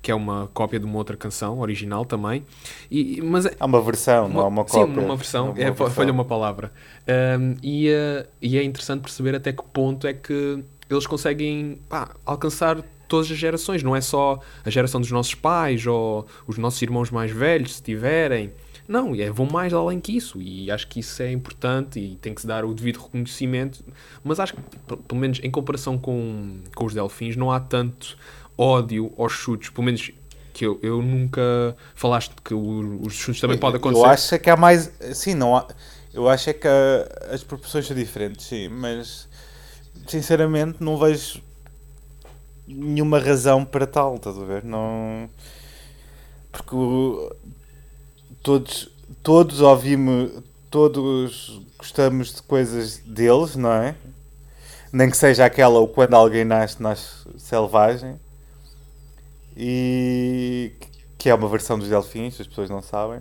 que é uma cópia de uma outra canção original também. E, mas é- Há uma versão, não há uma Sim, cópia. uma versão. Há uma é, versão. Falha uma palavra. Um, e, uh, e é interessante perceber até que ponto é que eles conseguem pá, alcançar todas as gerações. Não é só a geração dos nossos pais ou os nossos irmãos mais velhos, se tiverem. Não, é, vão mais além que isso. E acho que isso é importante e tem que se dar o devido reconhecimento. Mas acho que, pelo menos em comparação com, com os Delfins, não há tanto ódio aos chutes. Pelo menos que eu, eu nunca falaste que os chutes também podem acontecer. Eu acho é que há mais. Sim, não há. Eu acho é que as proporções são diferentes, sim, mas sinceramente não vejo nenhuma razão para tal, estás a ver? Não. Porque o- todos, todos ouvimos, todos gostamos de coisas deles, não é? Nem que seja aquela o quando alguém nasce, nasce selvagem. E que é uma versão dos delfins, as pessoas não sabem.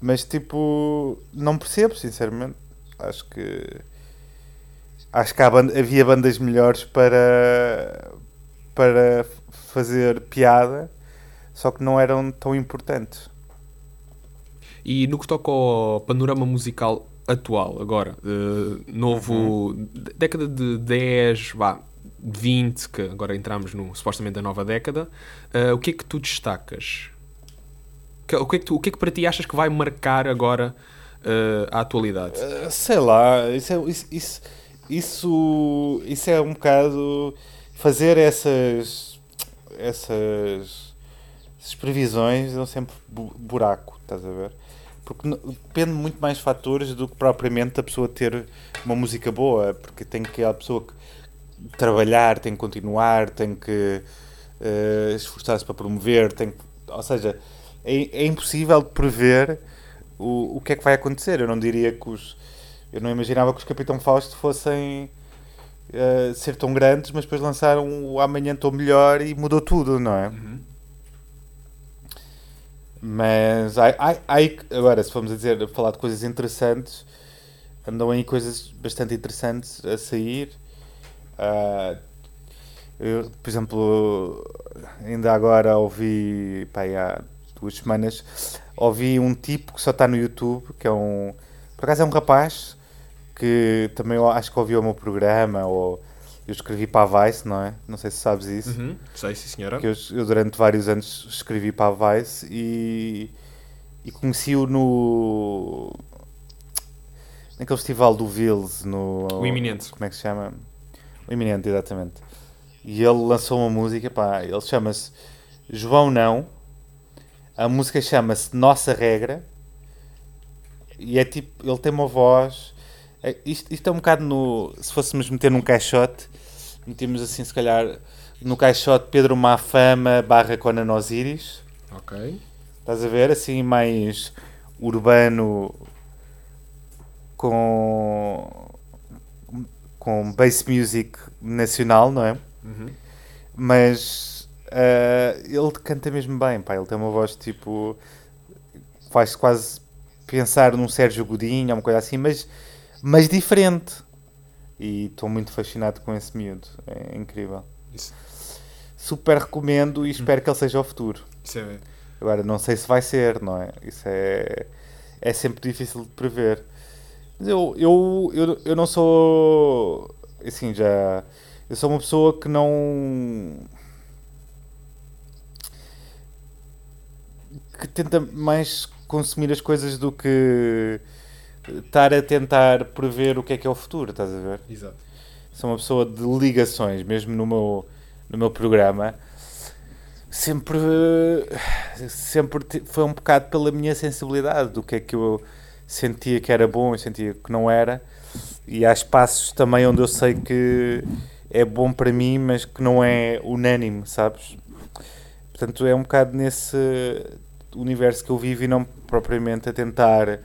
Mas tipo, não percebo, sinceramente. Acho que acho que há ban- havia bandas melhores para para fazer piada, só que não eram tão importantes. E no que toca ao panorama musical atual, agora, eh, novo, d- década de 10, vá, 20, que agora entramos no supostamente a nova década, eh, o que é que tu destacas? Que- O que, é que tu- o que é que para ti achas que vai marcar agora eh, a atualidade? Uh, sei lá, isso é, isso, isso, isso, isso é um bocado fazer essas, essas, essas previsões dão sempre bu- buraco, estás a ver? Porque depende muito mais fatores do que propriamente a pessoa ter uma música boa, porque tem que a pessoa que trabalhar, tem que continuar, tem que eh, esforçar-se para promover, tem que, ou seja, é, é impossível prever o, o que é que vai acontecer. Eu não diria que os. Eu não imaginava que os Capitão Fausto fossem eh, ser tão grandes, mas depois lançaram o Amanhã Estou Melhor e mudou tudo, não é? Uhum. Mas ai, agora, se formos a dizer, a falar de coisas interessantes, andam aí coisas bastante interessantes a sair. Ah, eu, por exemplo, ainda agora ouvi, pá, há duas semanas, ouvi um tipo que só está no YouTube, que é um. Por acaso é um rapaz que também acho que ouviu o meu programa, ou eu escrevi para a Vice, não é? Não sei se sabes isso. Uhum. Sei, sim senhora. Que eu, eu durante vários anos escrevi para a Vice e, e conheci-o no. naquele festival do Vils, no. O Iminente. Como é que se chama? O Iminente, exatamente. E ele lançou uma música, pá, ele chama-se João Não. A música chama-se Nossa Regra. E é tipo, ele tem uma voz. é- isto, isto é um bocado no. Se fôssemos meter num caixote, metemos assim, se calhar, no caixote Pedro Mafama barra Conan Osiris. Ok. Estás a ver? Assim, mais urbano com. com bass music nacional, não é? Uhum. Mas ah, ele canta mesmo bem, pá. Ele tem uma voz tipo. faz quase pensar num Sérgio Godinho, uma coisa assim, mas, mas diferente. E estou muito fascinado com esse miúdo. É incrível. Isso, Super recomendo e espero que ele seja o futuro. isso é. Agora, não sei se vai ser, não é? Isso é, é sempre difícil de prever. Mas eu, eu, eu, eu não sou. Assim, já. Eu sou uma pessoa que não. que tenta mais consumir as coisas do que estar a tentar prever o que é que é o futuro, estás a ver? Exato. sou uma pessoa de ligações, mesmo no meu, no meu programa. Sempre, sempre foi um bocado pela minha sensibilidade, do que é que eu sentia que era bom e sentia que não era. E há espaços também onde eu sei que é bom para mim, mas que não é unânime, sabes? Portanto, é um bocado nesse universo que eu vivo e não propriamente a tentar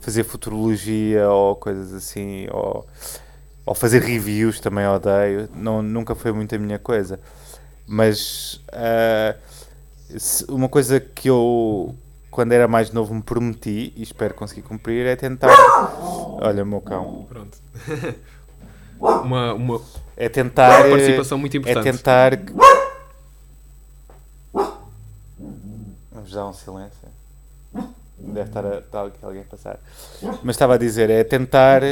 fazer futurologia ou coisas assim, ou, ou fazer reviews também odeio. Não, nunca foi muito a minha coisa. Mas se- uma coisa que eu, quando era mais novo, me prometi e espero conseguir cumprir é tentar. Olha, meu cão. Pronto. uma, uma, É tentar. uma participação muito É importante. tentar. que- Vamos dar um silêncio. Deve estar, a, estar aqui alguém a passar. Mas estava a dizer, é tentar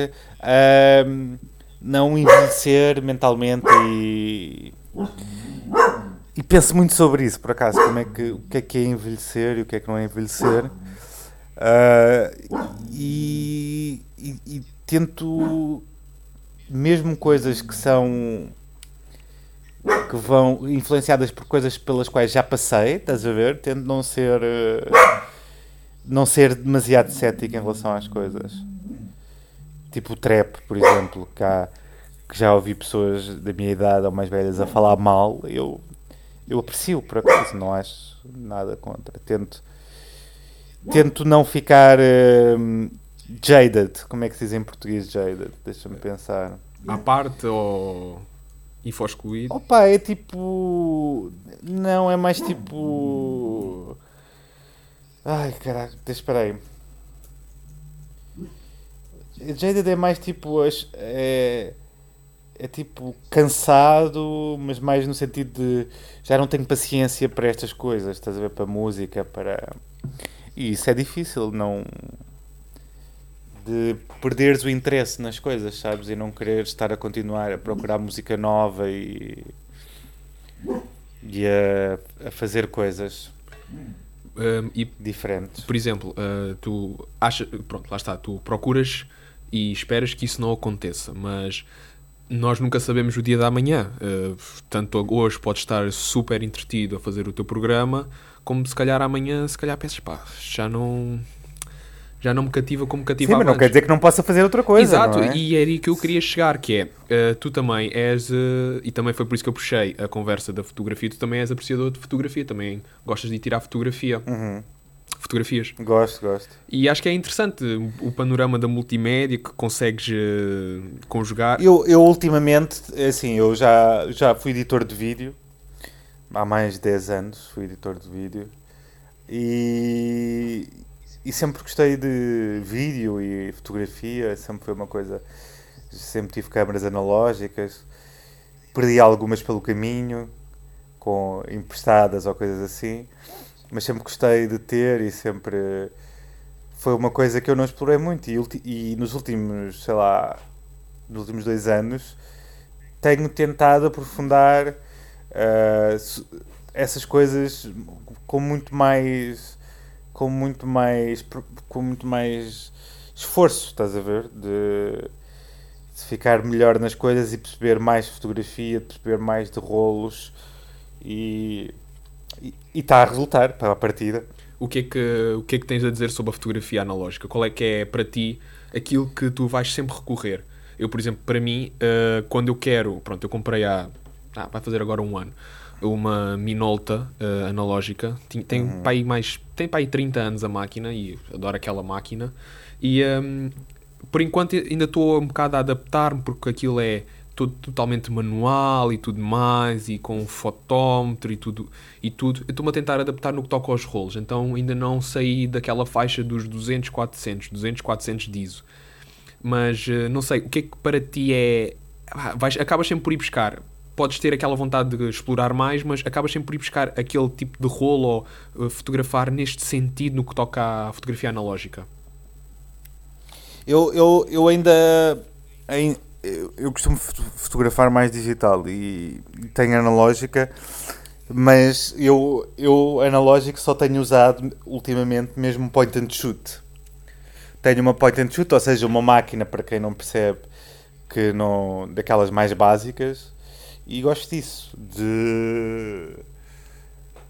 ahm, não envelhecer mentalmente e. E penso muito sobre isso, por acaso, como é que, o que é que é envelhecer e o que é que não é envelhecer. Ah, e, e- e tento, mesmo coisas que são que vão influenciadas por coisas pelas quais já passei, estás a ver? Tento não ser eh, não ser demasiado cético em relação às coisas. tipo o trap, por exemplo, que, há, que já ouvi pessoas da minha idade ou mais velhas a falar mal, eu, eu aprecio por acaso, não acho nada contra. Tento, tento não ficar hum, jaded. Como é que se diz em português jaded? Deixa-me pensar. À parte ou infoscluído? Opa, é tipo. Não, é mais tipo. Ai caralho, espera aí. Jaded é mais tipo. É, é tipo cansado, mas mais no sentido de já não tenho paciência para estas coisas, estás a ver? Para música, para. E isso é difícil, não. De perderes o interesse nas coisas, sabes? E não querer estar a continuar a procurar música nova e. e a, a fazer coisas Um, e, diferentes. por exemplo, uh, tu achas. Pronto, lá está, tu procuras e esperas que isso não aconteça, mas nós nunca sabemos o dia da manhã. Uh, tanto hoje podes estar super entretido a fazer o teu programa, como se calhar amanhã, se calhar pensas, pá, já não. Já não me cativa como Sim, cativava mas não antes. quer dizer que não possa fazer outra coisa. Exato, não é? e era aí que eu queria chegar, que é, eh, tu também és, eh, e também foi por isso que eu puxei a conversa da fotografia, tu também és apreciador de fotografia, também gostas de tirar fotografia, Uhum. fotografias. Gosto, gosto. E acho que é interessante o panorama da multimédia que consegues eh, conjugar. Eu, eu ultimamente, assim, eu já, já fui editor de vídeo há mais de 10 anos, fui editor de vídeo e, e sempre gostei de vídeo e fotografia, sempre foi uma coisa, sempre tive câmaras analógicas, perdi algumas pelo caminho, com emprestadas ou coisas assim, mas sempre gostei de ter e sempre foi uma coisa que eu não explorei muito. E, e nos últimos, sei lá, nos últimos dois anos tenho tentado aprofundar su- essas coisas com muito mais com muito mais com muito mais esforço estás a ver de, de ficar melhor nas coisas e perceber mais fotografia perceber mais de rolos e está a resultar para a partida O, que é que, o que é que tens a dizer sobre a fotografia analógica? Qual é que é para ti aquilo que tu vais sempre recorrer? Eu, por exemplo, para mim, eh, quando eu quero, pronto, eu comprei há, ah, vai fazer agora um ano, uma Minolta eh, analógica, Tin- tem Uhum. para aí mais, tem para aí 30 anos a máquina e adoro aquela máquina. E ehm, por enquanto ainda estou um bocado a adaptar-me porque aquilo é tudo totalmente manual e tudo mais e com fotómetro e tudo e tudo. Eu estou-me a tentar adaptar no que toca aos rolos então ainda não saí daquela faixa dos 200 400 200 400 de ISO mas eh, não sei o que é que para ti é ah, vais, acabas sempre por ir buscar podes ter aquela vontade de explorar mais mas acabas sempre por ir buscar aquele tipo de rolo ou eh, fotografar neste sentido no que toca à fotografia analógica Eu, eu, eu ainda. ai- Eu, costumo foto- fotografar mais digital e tenho analógica, mas eu, eu analógico só tenho usado ultimamente mesmo point and shoot. Tenho uma point and shoot, ou seja, uma máquina para quem não percebe que não daquelas mais básicas e gosto disso de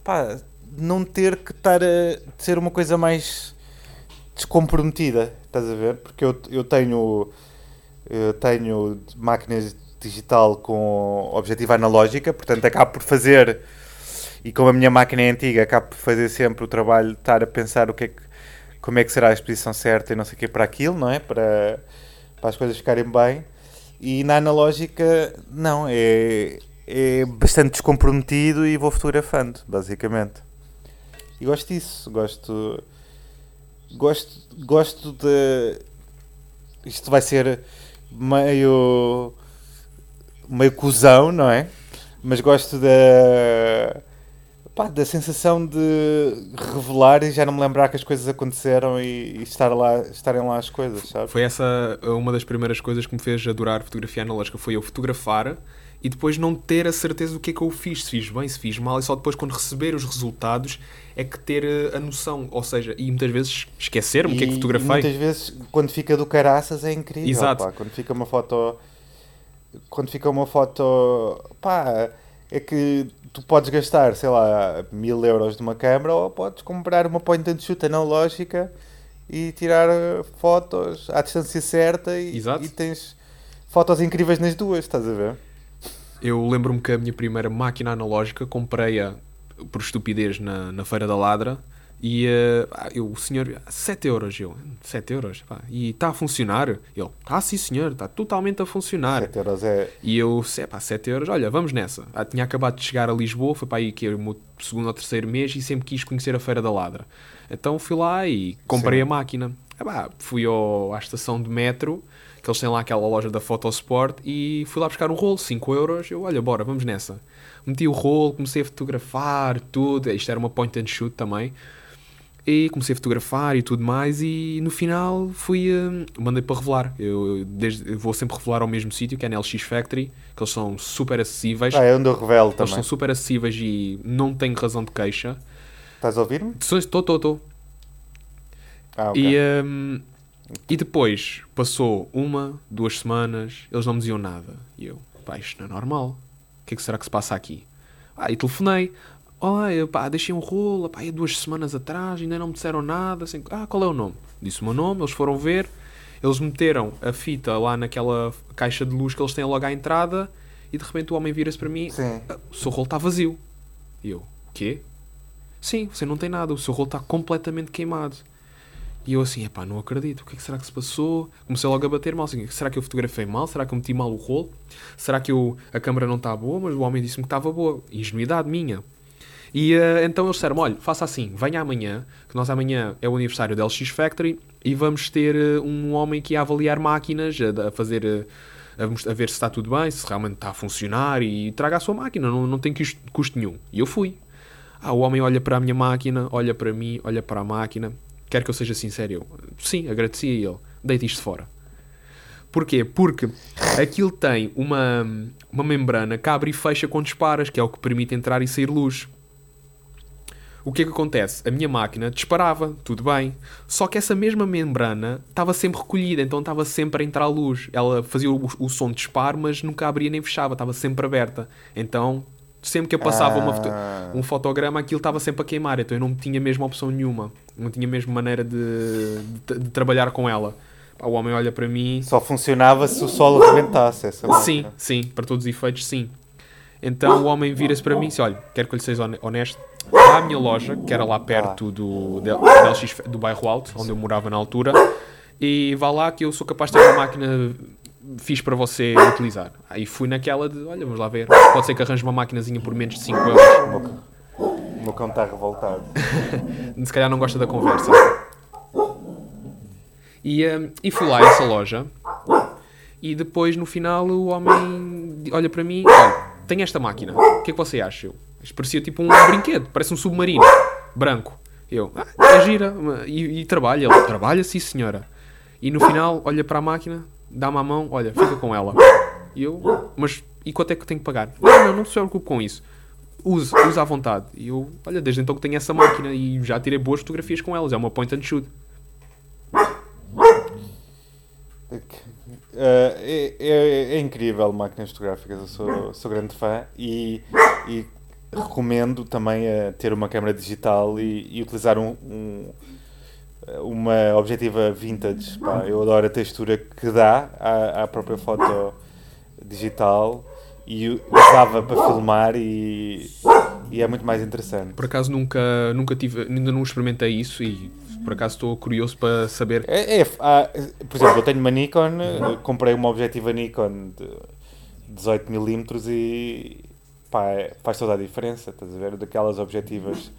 pá, não ter que estar a ser uma coisa mais descomprometida, estás a ver? Porque eu, eu tenho eu tenho máquinas digital com objetivo analógica, portanto acabo por fazer e como a minha máquina é antiga, acabo por fazer sempre o trabalho de estar a pensar o que é que, como é que será a exposição certa e não sei o que para aquilo, não é? Para, para as coisas ficarem bem. E na analógica, não, é, é bastante descomprometido e vou fotografando, basicamente. E gosto disso, gosto gosto, gosto de. Isto vai ser meio. meio cuzão, não é? Mas gosto da. Pá, da sensação de revelar e já não me lembrar que as coisas aconteceram e, e estar lá, estarem lá as coisas, sabe? Foi essa uma das primeiras coisas que me fez adorar fotografia analógica. Foi eu fotografar e depois não ter a certeza do que é que eu fiz. Se fiz bem, se fiz mal. E só depois, quando receber os resultados, é que ter eh, a noção. Ou seja, e muitas vezes esquecer-me o que é que fotografei. E muitas vezes, quando fica do caraças, é incrível. Exato. pá. Quando fica uma foto. Quando fica uma foto. pá, é que tu podes gastar, sei lá, mil euros de uma câmera ou podes comprar uma point and shoot analógica e tirar eh, fotos à distância certa e, e tens fotos incríveis nas duas, estás a ver? Eu lembro-me que a minha primeira máquina analógica comprei-a por estupidez na, na Feira da Ladra e ah, eu, o senhor, 7 euros, eu, 7 euros, pá, e está a funcionar? Ele, está sim senhor, está totalmente a funcionar. 7 euros é. E eu, se pá, 7 euros, olha, vamos nessa. Ah, tinha acabado de chegar a Lisboa, foi para aí que era o meu segundo ou terceiro mês e sempre quis conhecer a Feira da Ladra. Então fui lá e comprei Sim. a máquina. Ah, pá, fui ao, à estação de metro, que eles têm lá aquela loja da Photosport, e fui lá buscar um rolo, 5 euros. Eu, olha, bora, vamos nessa. Meti o rolo, comecei a fotografar, tudo. Isto era uma point and shoot também. E comecei a fotografar e tudo mais e no final fui hum, mandei para revelar. Eu, eu desde- eu vou sempre revelar ao mesmo sítio, que é na LX Factory, que eles são super acessíveis. Ah, é onde eu revelo eles também. são super acessíveis e não tenho razão de queixa. Estás a ouvir-me? Estou, estou, estou. Ah, ok. E, hum, e depois passou uma, duas semanas, eles não me diziam nada. E eu, pá, isto não é normal. O que é que será que se passa aqui? Ah, e telefonei. Olha, pá, deixei um rolo, pá, há duas semanas atrás, ainda não me disseram nada. Assim, ah, qual é o nome? Disse o meu nome, eles foram ver. Eles meteram a fita lá naquela caixa de luz que eles têm logo à entrada e de repente o homem vira-se para mim Sim. "Ah, o seu rolo está vazio. E eu, o quê? Sim, você não tem nada, o seu rolo está completamente queimado. E eu assim, epá, não acredito, o que é que será que se passou? Comecei logo a bater mal, assim, será que eu fotografei mal? Será que eu meti mal o rolo? Será que eu, a câmera não está boa? Mas o homem disse-me que estava boa. Ingenuidade minha. E eh, então eles disseram, olha, faça assim, venha amanhã, que nós amanhã é o aniversário da LX Factory e vamos ter eh, um homem que ia avaliar máquinas, a, a fazer... eh, a, ver se está tudo bem, se realmente está a funcionar e traga a sua máquina, não, não tem custo, custo nenhum. E eu fui. Ah, o homem olha para a minha máquina, olha para mim, olha para a máquina. Quer que eu seja sincero? Eu, sim, agradeci a ele. Deite isto fora. Porquê? Porque aquilo tem uma, uma membrana que abre e fecha quando disparas, que é o que permite entrar e sair luz. O que é que acontece? A minha máquina disparava, tudo bem. Só que essa mesma membrana estava sempre recolhida, então estava sempre a entrar luz. Ela fazia o, o som de disparo, mas nunca abria nem fechava, estava sempre aberta. Então, sempre que eu passava uma foto- Ah. um fotograma, aquilo estava sempre a queimar. Então eu não tinha mesmo opção nenhuma. Não tinha mesmo maneira de, de, de trabalhar com ela. O homem olha para mim. Só funcionava se o sol arrebentasse essa Sim, máquina. sim, para todos os efeitos, sim. Então o homem vira-se para mim e diz: Olha, quero que eu lhe seja hone- honesto. Vá à minha loja, que era lá perto do, da LX, do bairro Alto, onde eu morava na altura, e vá lá que eu sou capaz de ter uma máquina fixe para você utilizar. Aí fui naquela de: Olha, vamos lá ver. Pode ser que arranje uma maquinazinha por menos de 5 euros. O meu cão- está revoltado. se calhar não gosta da conversa. E, hum, e fui lá a essa loja e depois no final o homem olha para mim, olha, tenho esta máquina, o que é que você acha? Eu, isto parecia tipo um brinquedo, parece um submarino, branco. Eu, ah, é gira, e, e trabalha, ele trabalha sim senhora. E no final olha para a máquina, dá-me a mão, olha, fica com ela. E eu, mas e quanto é que tenho que pagar? Não, não, não se preocupe com isso. Use, use à vontade. E eu, olha, desde então que tenho essa máquina e já tirei boas fotografias com elas. É uma point and shoot. Uh, é, é- é incrível máquinas fotográficas, eu sou, sou grande fã e, e recomendo também a ter uma câmera digital e, e utilizar um, um- uma objetiva vintage. pá. eu adoro a textura que dá à, à própria foto digital e usava para filmar e, e é muito mais interessante. Por acaso nunca, nunca tive, ainda não experimentei isso e por acaso estou curioso para saber. É, é, há- por exemplo, eu tenho uma Nikon, eh, comprei uma objetiva Nikon de 18mm e pá, é- faz toda a diferença, estás a ver? Daquelas objetivas.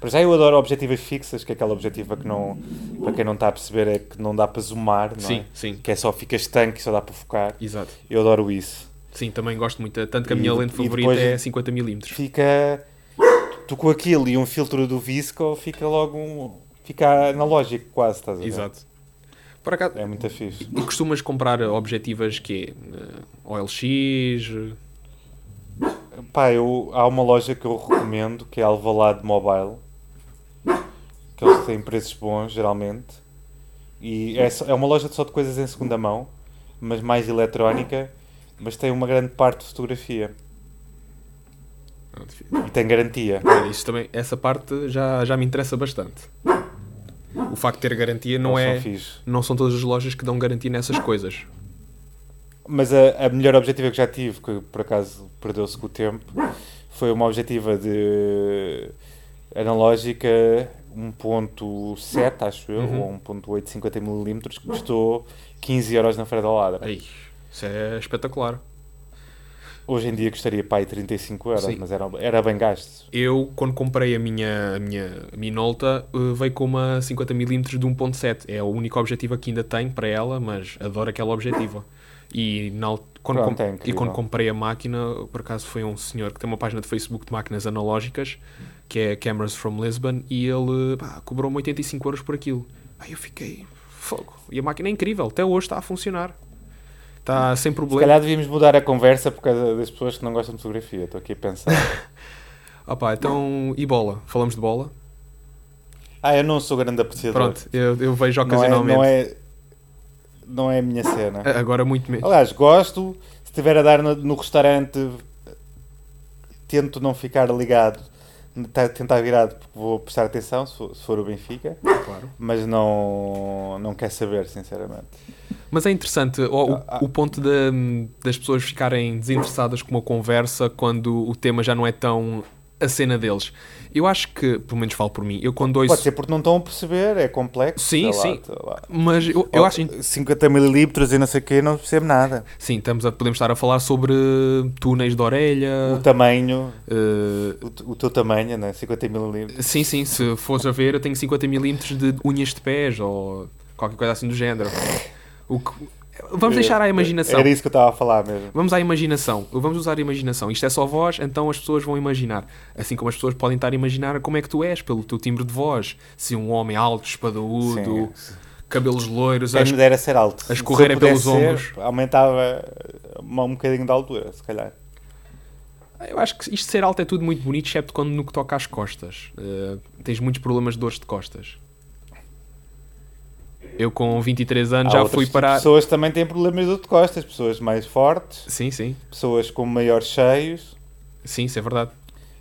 Para já eu adoro objetivas fixas, que é aquela objetiva que não, para quem não está a perceber, é que não dá para zoomar, não Sim, é? sim, Que é só fica estanque e só dá para focar. exato. Eu adoro isso. Sim, também gosto muito. Tanto que a E minha de- lente e favorita é 50mm. Fica. Tu com aquilo e um filtro do Visco fica logo um. Fica analógico quase, estás a ver? Exato. Por acaso, É muito fixe. e costumas comprar objetivas que OLX? Pá, eu, há uma loja que eu recomendo que é Alvalade Mobile. Que eles têm preços bons, geralmente. E é, só- é uma loja só de coisas em segunda mão, mas mais eletrónica. Mas tem uma grande parte de fotografia. E tem garantia. Isso também, essa parte já, já me interessa bastante. O facto de ter garantia não Eles é. são. Não são todas as lojas que dão garantia nessas coisas. Mas a, a melhor objetiva que já tive, que por acaso perdeu-se com o tempo, foi uma objetiva de analógica 1.7, acho eu, Uhum. ou 1.8 50mm, que custou 15 euros na Feira da Ladra. Ei, isso é espetacular. Hoje em dia custaria aí 35 euros, Sim. mas era, era bem gasto. Eu, quando comprei a minha, a minha Minolta, eh, veio com uma 50mm de 1.7. É o único objetivo que ainda tenho para ela, mas adoro aquela objetiva. E, na, quando, Pronto, com- é e quando comprei a máquina, por acaso foi um senhor que tem uma página de Facebook de máquinas analógicas, que é Cameras from Lisbon, e ele cobrou-me 85 euros por aquilo. Aí eu fiquei, fogo. E a máquina é incrível, até hoje está a funcionar. Está sem Se problema. calhar devíamos mudar a conversa por causa das pessoas que não gostam de fotografia. Estou aqui a pensar. Pá, então, e bola? Falamos de bola? ah, eu não sou grande apreciador. Pronto, eu, eu vejo não é, ocasionalmente. não, é, não é a minha cena. Agora muito menos. Aliás, gosto. Se estiver a dar no, no restaurante, tento não ficar ligado, tá- tentar virado, porque vou prestar atenção se for, se for o Benfica, Claro. mas não, não quer saber, sinceramente. Mas é interessante o, o- Ah, ah. o ponto de- das pessoas ficarem desinteressadas com uma conversa quando o tema já não é tão a cena deles. Eu acho que, pelo menos falo por mim, eu quando ouço. Pode ser porque não estão a perceber, é complexo. Sim, lá, sim. Mas eu, eu acho. 50 mililitros e não sei o quê, não percebo nada. Sim, estamos a, podemos estar a falar sobre túneis de orelha. O tamanho, eh, o, o teu tamanho, né? 50 mililitros. sim, sim, se fores a ver, eu tenho 50mm de unhas de pés ou qualquer coisa assim do género. O que- Vamos deixar à imaginação. Era isso que eu estava a falar mesmo. Vamos à imaginação. Vamos usar a imaginação. Isto é só voz, então as pessoas vão imaginar. Assim como as pessoas podem estar a imaginar como é que tu és, pelo teu timbre de voz. Se um homem alto, espadaúdo, Sim. cabelos loiros, Quem as- me dera ser alto. a Se escorrer eu é pelos ser, ombros. Aumentava um, bocadinho de altura, se calhar. Eu acho que isto de ser alto é tudo muito bonito, excepto quando no que toca às costas. Eh, tens muitos problemas de dores de costas. Eu com 23 anos Há já fui parar. pessoas também têm problemas de costas, pessoas mais fortes, Sim, sim. pessoas com maiores cheios. Sim, isso é verdade.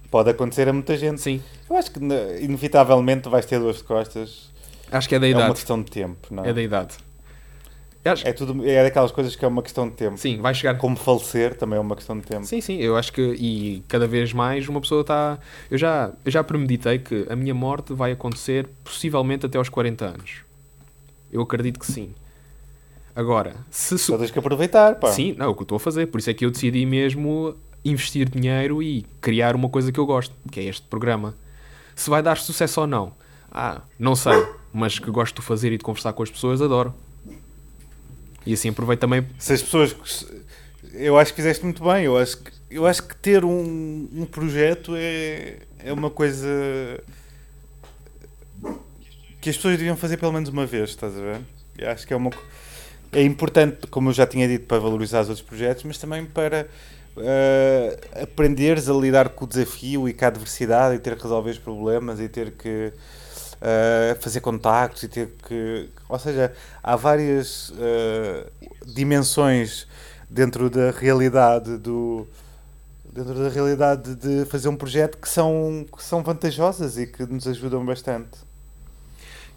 Pode acontecer a muita gente. Sim. Eu acho que ne- inevitavelmente vais ter dores de costas. Acho que é da É uma idade. questão de tempo, não é? É da idade. Acho- É, tudo, é daquelas coisas que é uma questão de tempo. Sim, vai chegar. Como falecer também é uma questão de tempo. Sim, sim, eu acho que e cada vez mais uma pessoa está. Eu já, eu já premeditei que a minha morte vai acontecer possivelmente até aos 40 anos. Eu acredito que sim. Agora, se. Só tens que aproveitar, pá. Sim, não, é o que eu estou a fazer. Por isso é que eu decidi mesmo investir dinheiro e criar uma coisa que eu gosto, que é este programa. Se vai dar sucesso ou não, ah, não sei, mas que gosto de fazer e de conversar com as pessoas, adoro. E assim aproveito também. Se as pessoas. Eu acho que fizeste muito bem. Eu acho que, eu acho que ter um, um projeto é, é uma coisa que as pessoas deviam fazer pelo menos uma vez, estás a ver? Eu acho que é uma. É importante, como eu já tinha dito, para valorizar os outros projetos, mas também para eh, aprenderes a lidar com o desafio e com a adversidade e ter que resolver os problemas e ter que eh, fazer contactos e ter que. Ou seja, há várias eh, dimensões dentro da realidade do. Dentro da realidade de fazer um projeto que são, que são vantajosas e que nos ajudam bastante.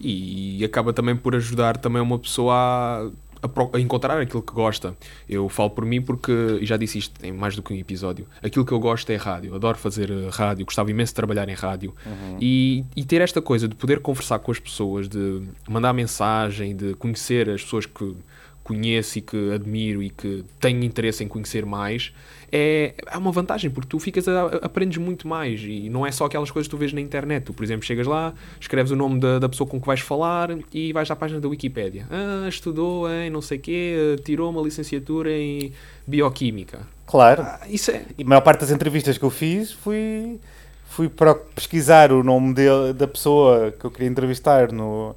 E acaba também por ajudar também uma pessoa a, a encontrar aquilo que gosta. Eu falo por mim porque, e já disse isto em mais do que um episódio, aquilo que eu gosto é rádio. Adoro fazer eh, rádio, gostava imenso de trabalhar em rádio. E, e ter esta coisa de poder conversar com as pessoas, de mandar mensagem, de conhecer as pessoas que conheço e que admiro e que tenho interesse em conhecer mais, é, é uma vantagem, porque tu ficas a, aprendes muito mais e não é só aquelas coisas que tu vês na internet. Tu, por exemplo, chegas lá, escreves o nome da, da pessoa com que vais falar e vais à página da Wikipédia. Ah, estudou em não sei quê, tirou uma licenciatura em Bioquímica. Claro. Ah, isso é... E a maior parte das entrevistas que eu fiz fui, fui para pesquisar o nome dele, da pessoa que eu queria entrevistar no,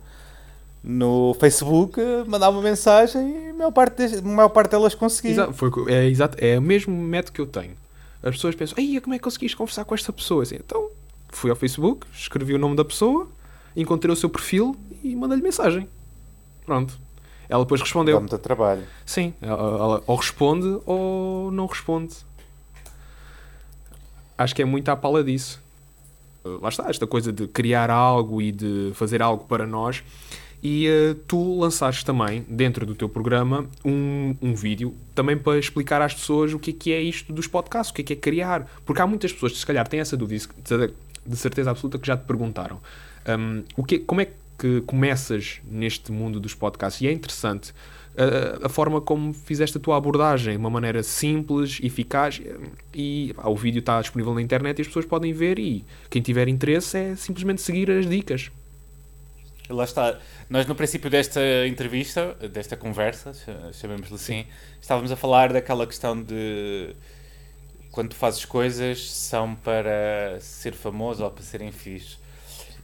no Facebook, mandar uma mensagem e a maior parte, a maior parte delas consegui. Exa- foi é, exato, é o mesmo método que eu tenho. As pessoas pensam, Ei, como é que conseguiste conversar com esta pessoa? Assim, então, fui ao Facebook, escrevi o nome da pessoa, encontrei o seu perfil e mandei-lhe mensagem. Pronto. Ela depois respondeu. Dá muito trabalho. Sim, ela, ela ou responde ou não responde. Acho que é muito à pala disso. lá está, esta coisa de criar algo e de fazer algo para nós. E uh, tu lançaste também, dentro do teu programa, um, um vídeo também para explicar às pessoas o que é, que é isto dos podcasts, o que é que é criar. Porque há muitas pessoas que, se calhar, têm essa dúvida, de certeza absoluta, que já te perguntaram. Um, o que, como é que começas neste mundo dos podcasts? E é interessante a, a, forma como fizeste a tua abordagem, uma maneira simples, eficaz, e ah, o vídeo está disponível na internet e as pessoas podem ver e quem tiver interesse é simplesmente seguir as dicas. Lá está. Nós, no princípio desta entrevista, desta conversa, chamemos-lhe assim, estávamos a falar daquela questão de quando tu fazes coisas são para ser famoso ou para serem fixe.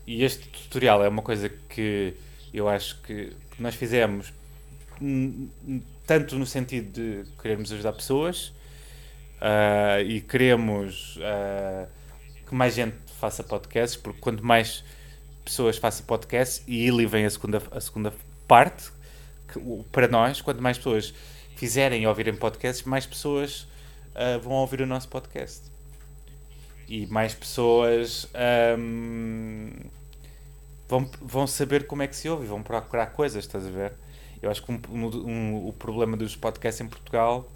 E este tutorial é uma coisa que eu acho que nós fizemos tanto no sentido de querermos ajudar pessoas uh, e queremos uh, que mais gente faça podcasts, porque quanto mais pessoas façam podcasts, e ali vem a segunda, a segunda parte, que, para nós, quanto mais pessoas fizerem e ouvirem podcasts, mais pessoas uh, vão ouvir o nosso podcast. E mais pessoas um, vão, vão saber como é que se ouve, vão procurar coisas, estás a ver? Eu acho que um, um, o problema dos podcasts em Portugal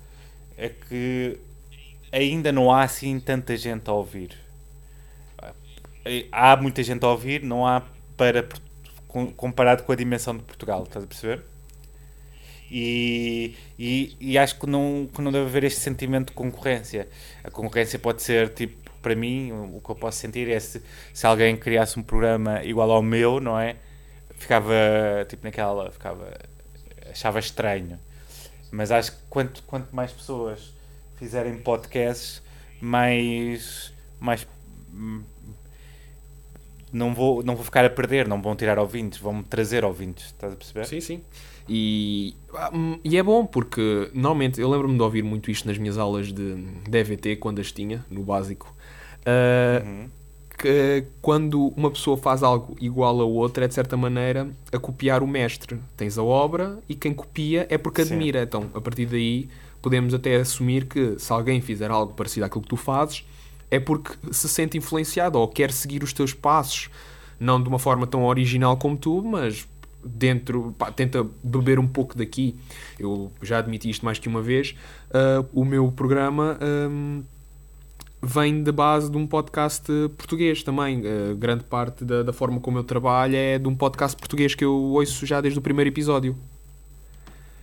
é que ainda não há assim tanta gente a ouvir. Há muita gente a ouvir, não há para comparado com a dimensão de Portugal, estás a perceber? E, e, e, acho que não, que não deve haver este sentimento de concorrência. A concorrência pode ser tipo, para mim, o que eu posso sentir é se, se alguém criasse um programa igual ao meu, não é? Ficava tipo naquela, ficava achava estranho. Mas acho que quanto, quanto mais pessoas fizerem podcasts, mais. mais não vou, não vou ficar a perder, não vão tirar ouvintes, vão-me trazer ouvintes, estás a perceber? Sim, sim. E, e é bom porque normalmente eu lembro-me de ouvir muito isto nas minhas aulas de DVT quando as tinha, no básico. Uh, uhum que quando uma pessoa faz algo igual a outra, é de certa maneira a copiar o mestre. Tens a obra e quem copia é porque admira. Sim. Então, a partir daí, podemos até assumir que se alguém fizer algo parecido àquilo que tu fazes, é porque se sente influenciado ou quer seguir os teus passos, não de uma forma tão original como tu, mas dentro, pá, tenta beber um pouco daqui. Eu já admiti isto mais que uma vez. Uh, o meu programa. Um, vem da base de um podcast português também. Uh, grande parte da, da, forma como eu trabalho é de um podcast português que eu ouço já desde o primeiro episódio.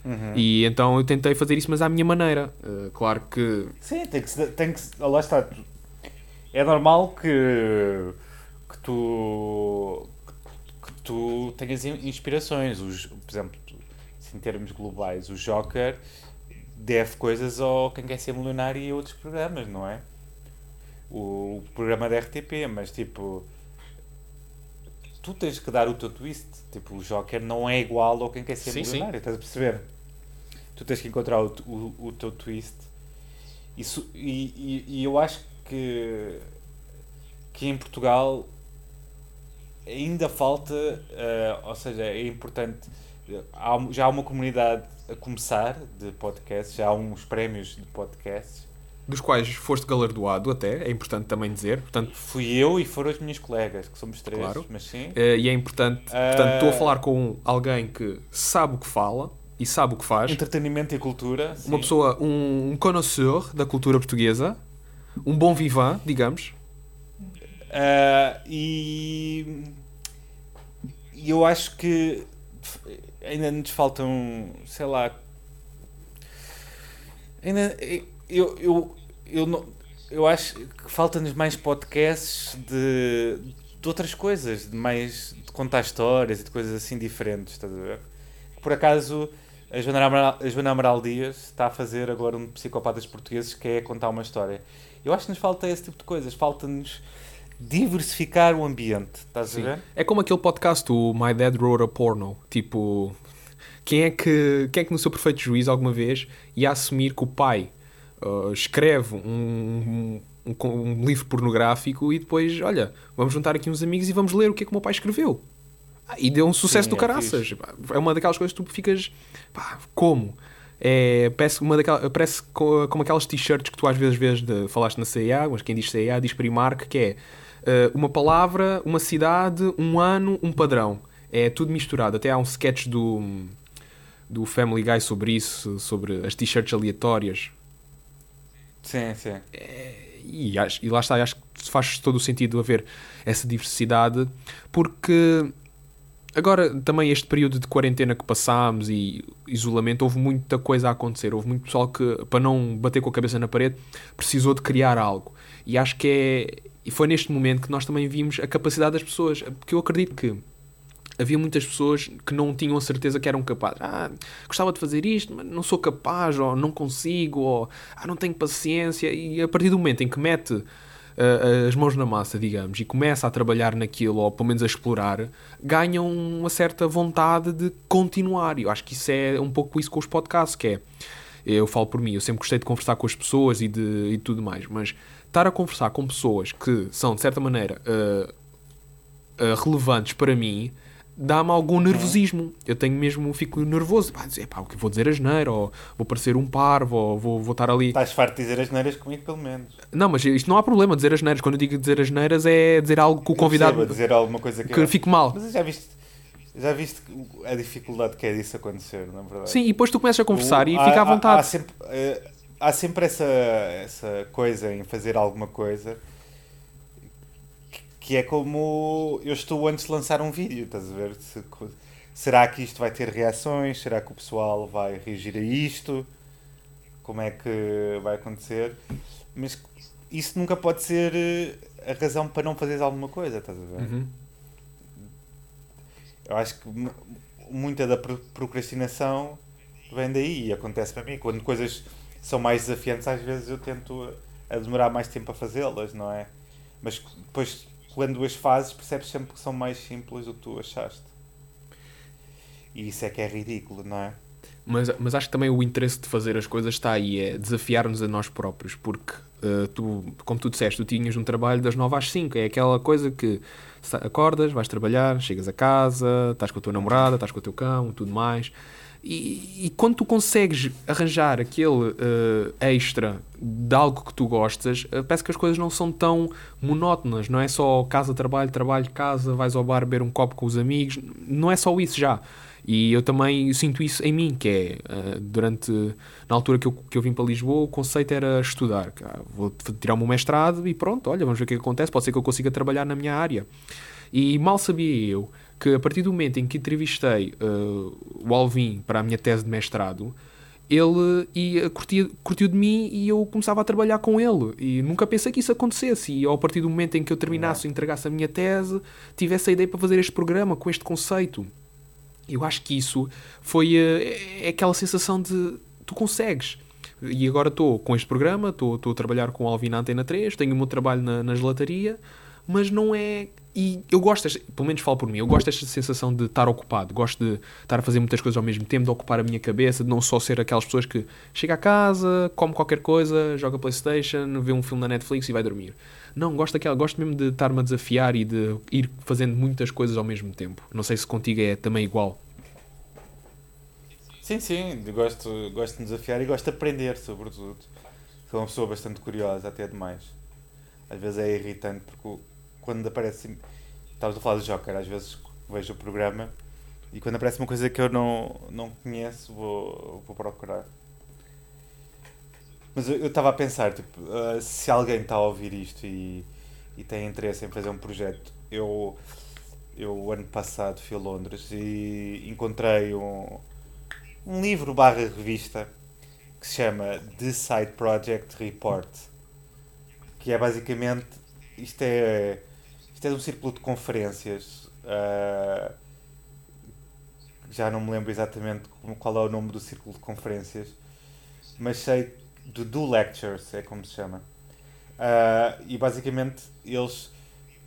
Uhum. E então eu tentei fazer isso, mas à minha maneira. Uh, claro que. Sim, tem que, tem que. Lá está. É normal que. que tu. que tu tenhas inspirações. Os, por exemplo, em termos globais, o Joker deve coisas ao Quem Quer Ser Milionário e outros programas, não é? o, programa da RTP, mas tipo tu tens que dar o teu twist. Tipo, o Joker não é igual ao quem quer ser sim, milionário, sim. estás a perceber? Tu tens que encontrar o, o, o teu twist. Isso, e, e, e, eu acho que, que em Portugal ainda falta, uh, ou seja, é importante. Há, já há uma comunidade a começar de podcasts, já há uns prémios de podcasts dos quais foste galardoado até, é importante também dizer. Portanto, Fui eu e foram as minhas colegas, que somos três, claro. mas sim. Uh, e é importante, portanto, estou a falar com alguém que sabe o que fala e sabe o que faz. Entretenimento e cultura. Uma pessoa, um, um connoisseur da cultura portuguesa, um bom vivant, digamos. Uh, e, e eu acho que ainda nos faltam, sei lá, ainda eu, eu, eu, não, eu acho que falta-nos mais podcasts de, de outras coisas, de mais de contar histórias e de coisas assim diferentes, estás a ver? Por acaso, a Joana, Amaral, a Joana Amaral Dias está a fazer agora um Psicopatas Portugueses que é contar uma história. Eu acho que nos falta esse tipo de coisas, falta-nos diversificar o ambiente, estás Sim. a ver? É como aquele podcast, o My Dad Wrote a Porno, tipo... Quem é, que, quem é que no seu perfeito juízo alguma vez ia assumir que o pai uh, escreve um, um, um, livro pornográfico e depois, olha, vamos juntar aqui uns amigos e vamos ler o que é que o meu pai escreveu. Ah, e deu um sucesso Sim, do é caraças. Fixe. É uma daquelas coisas que tu ficas, pá, como? É, parece, uma daquelas, parece como aquelas t-shirts que tu às vezes vês de, falaste na CIA, mas quem diz CIA diz Primark, que é Uh, uma palavra, uma cidade, um ano, um padrão. É tudo misturado. Até há um sketch do, do Family Guy sobre isso, sobre as t-shirts aleatórias. Sim, sim. É, e, acho, e lá está, acho que faz todo o sentido haver essa diversidade, porque agora também este período de quarentena que passámos e isolamento, houve muita coisa a acontecer. Houve muito pessoal que, para não bater com a cabeça na parede, precisou de criar algo. E acho que é. E foi neste momento que nós também vimos a capacidade das pessoas. Porque eu acredito que havia muitas pessoas que não tinham a certeza que eram capazes. Ah, gostava de fazer isto, mas não sou capaz, ou não consigo, ou ah, não tenho paciência. E a partir do momento em que mete uh, as mãos na massa, digamos, e começa a trabalhar naquilo, ou pelo menos a explorar, ganham uma certa vontade de continuar. Eu acho que isso é um pouco isso com os podcasts, que é. Eu falo por mim, eu sempre gostei de conversar com as pessoas e de e tudo mais, mas estar a conversar com pessoas que são, de certa maneira, uh, uh, relevantes para mim, dá-me algum nervosismo. Eu tenho mesmo, fico nervoso. Pá, dizer, pá, o que vou dizer asneira, ou vou parecer um parvo, ou vou, vou estar ali. Estás farto de dizer asneiras comigo, pelo menos. Não, mas isto não há problema dizer asneiras. Quando eu digo dizer asneiras é dizer algo que o convidado. Dizer alguma coisa que, que eu... fico mal. Mas já viste, já viste a dificuldade que é disso acontecer, na verdade? Sim, e depois tu começas a conversar o, e há, fica à vontade. Há, há sempre, uh, há sempre essa, essa coisa em fazer alguma coisa que é como eu estou antes de lançar um vídeo, estás a ver? Se, será que isto vai ter reações? Será que o pessoal vai reagir a isto? Como é que vai acontecer? Mas isso nunca pode ser eh, a razão para não fazeres alguma coisa, estás a ver? Uhum. Eu acho que muita da procrastinação vem daí e acontece para mim. Quando coisas são mais desafiantes, às vezes eu tento a demorar mais tempo a fazê-las, não é? Mas depois, quando as fazes, percebes sempre que são mais simples do que tu achaste. E isso é que é ridículo, não é? Mas, mas acho que também o interesse de fazer as coisas está aí, é desafiar-nos a nós próprios, porque uh, tu, como tu disseste, tu tinhas um trabalho das 9 às 5, é aquela coisa que acordas, vais trabalhar, chegas a casa, estás com a tua namorada, estás com o teu cão, tudo mais. E, e quando tu consegues arranjar aquele uh, extra de algo que tu gostas, uh, parece que as coisas não são tão monótonas, não é só casa, trabalho, trabalho, casa, vais ao bar beber um copo com os amigos, não é só isso já. E eu também sinto isso em mim, que é, uh, durante, na altura que eu, que eu vim para Lisboa, o conceito era estudar. Ah, vou tirar o meu mestrado e pronto, olha, vamos ver o que, é que acontece, pode ser que eu consiga trabalhar na minha área. E mal sabia eu que a partir do momento em que entrevistei uh, o Alvin para a minha tese de mestrado, ele ia, curtia, curtiu de mim e eu começava a trabalhar com ele. E nunca pensei que isso acontecesse. E a partir do momento em que eu terminasse e entregasse a minha tese, tivesse a ideia para fazer este programa com este conceito. Eu acho que isso foi uh, é aquela sensação de tu consegues. E agora estou com este programa, estou a trabalhar com o Alvin na Antena 3, tenho o meu trabalho na, na gelataria, mas não é. E eu gosto, pelo menos falo por mim, eu gosto desta sensação de estar ocupado, gosto de estar a fazer muitas coisas ao mesmo tempo, de ocupar a minha cabeça, de não só ser aquelas pessoas que chega a casa, come qualquer coisa, joga Playstation, vê um filme na Netflix e vai dormir. Não, gosto daquela, gosto mesmo de estar-me a desafiar e de ir fazendo muitas coisas ao mesmo tempo. Não sei se contigo é também igual. Sim, sim, gosto, gosto de me desafiar e gosto de aprender, sobretudo. Sou uma pessoa bastante curiosa, até demais. Às vezes é irritante porque quando aparece. Estavas a falar do Joker, às vezes vejo o programa e quando aparece uma coisa que eu não, não conheço, vou, vou procurar. Mas eu estava a pensar, tipo, uh, se alguém está a ouvir isto e, e tem interesse em fazer um projeto, eu, eu ano passado fui a Londres e encontrei um, um livro barra revista que se chama The Side Project Report, que é basicamente, isto é isto é um círculo de conferências. Uh, já não me lembro exatamente qual é o nome do círculo de conferências, mas sei do Do Lectures, é como se chama. Uh, e basicamente eles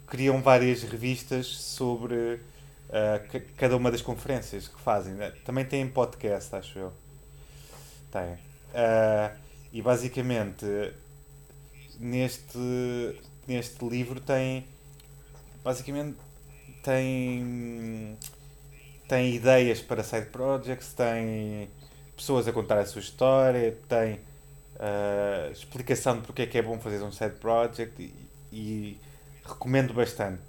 criam várias revistas sobre uh, cada uma das conferências que fazem. Também têm podcast, acho eu. Tem. Uh, e basicamente neste, neste livro tem basicamente tem tem ideias para side projects, tem pessoas a contar a sua história, tem uh, explicação de porque é que é bom fazer um side project e, e Recomendo bastante.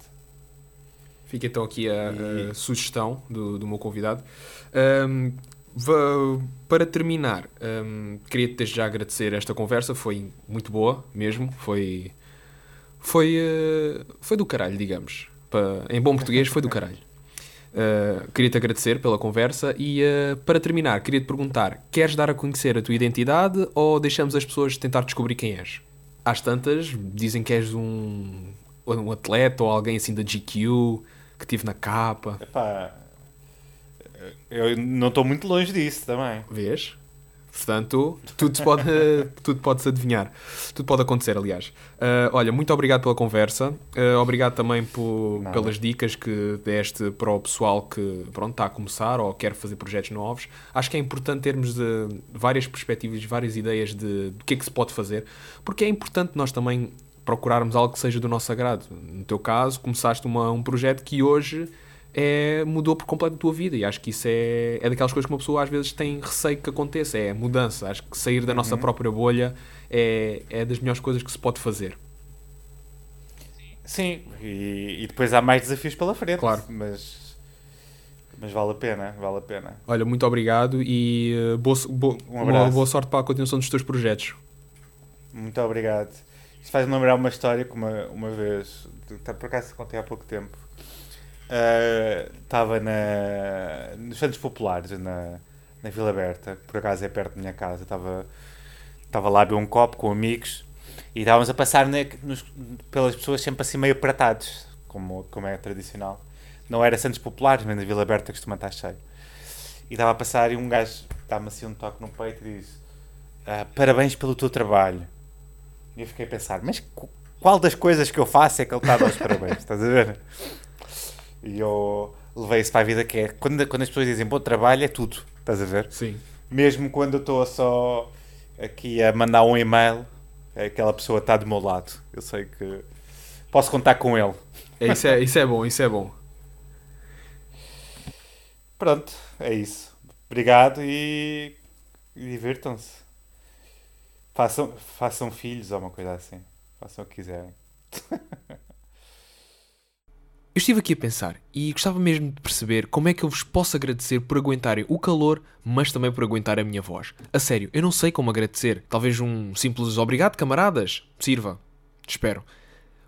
Fica então aqui a, a sugestão do, do meu convidado. Um, para terminar, um, queria-te desde já agradecer esta conversa, foi muito boa mesmo, foi, foi, uh, foi do caralho, digamos. Para, em bom português, foi do caralho. Uh, queria-te agradecer pela conversa e uh, para terminar, queria-te perguntar: queres dar a conhecer a tua identidade ou deixamos as pessoas tentar descobrir quem és? Às tantas, dizem que és um, um atleta ou alguém assim da GQ que tive na capa. Epá, eu não estou muito longe disso também. Vês? Portanto, tudo pode, tudo pode se adivinhar. Tudo pode acontecer, aliás. Uh, olha, muito obrigado pela conversa. Uh, obrigado também por, pelas dicas que deste para o pessoal que pronto, está a começar ou quer fazer projetos novos. Acho que é importante termos de, várias perspectivas, várias ideias de, de que é que se pode fazer, porque é importante nós também procurarmos algo que seja do nosso agrado. No teu caso, começaste uma, um projeto que hoje é, mudou por completo a tua vida e acho que isso é, é daquelas coisas que uma pessoa às vezes tem receio que aconteça, é mudança. Acho que sair da nossa uhum. própria bolha é, é das melhores coisas que se pode fazer. Sim, e, e depois há mais desafios pela frente, claro. mas, mas vale a pena, vale a pena. Olha, muito obrigado e uh, boa, boa, um boa, boa sorte para a continuação dos teus projetos. Muito obrigado. Isso faz-me lembrar uma história que uma, uma vez, por acaso contei há pouco tempo, estava uh, na, nos Santos Populares, na, na Vila Aberta, por acaso é perto da minha casa. Estava, estava lá a beber um copo com amigos e estávamos a passar ne, nos, pelas pessoas sempre assim meio apratados, como, como é tradicional. Não era Santos Populares, mas na Vila Aberta costuma estar cheio. E estava a passar e um gajo dá-me assim um toque no peito e diz: ah, Parabéns pelo teu trabalho. E eu fiquei a pensar: Mas qual das coisas que eu faço é que ele está a dar os parabéns? Estás a ver? E eu levei isso para a vida que é quando, quando as pessoas dizem bom trabalho é tudo, estás a ver? Sim. Mesmo quando eu estou só aqui a mandar um e-mail, aquela pessoa está do meu lado. Eu sei que posso contar com ele. É, isso, é, isso é bom, isso é bom. Pronto, é isso. Obrigado e, e divirtam-se. Façam, façam filhos ou uma coisa assim. Façam o que quiserem. Estive aqui a pensar e gostava mesmo de perceber como é que eu vos posso agradecer por aguentarem o calor, mas também por aguentar a minha voz. A sério, eu não sei como agradecer. Talvez um simples obrigado, camaradas. Sirva. Espero.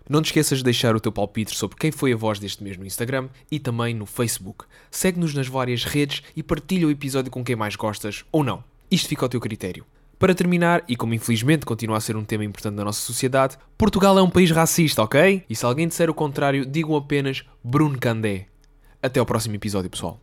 Não te esqueças de deixar o teu palpite sobre quem foi a voz deste mês no Instagram e também no Facebook. Segue-nos nas várias redes e partilha o episódio com quem mais gostas ou não. Isto fica ao teu critério. Para terminar, e como infelizmente continua a ser um tema importante na nossa sociedade, Portugal é um país racista, ok? E se alguém disser o contrário, digam apenas Bruno Candé. Até ao próximo episódio, pessoal.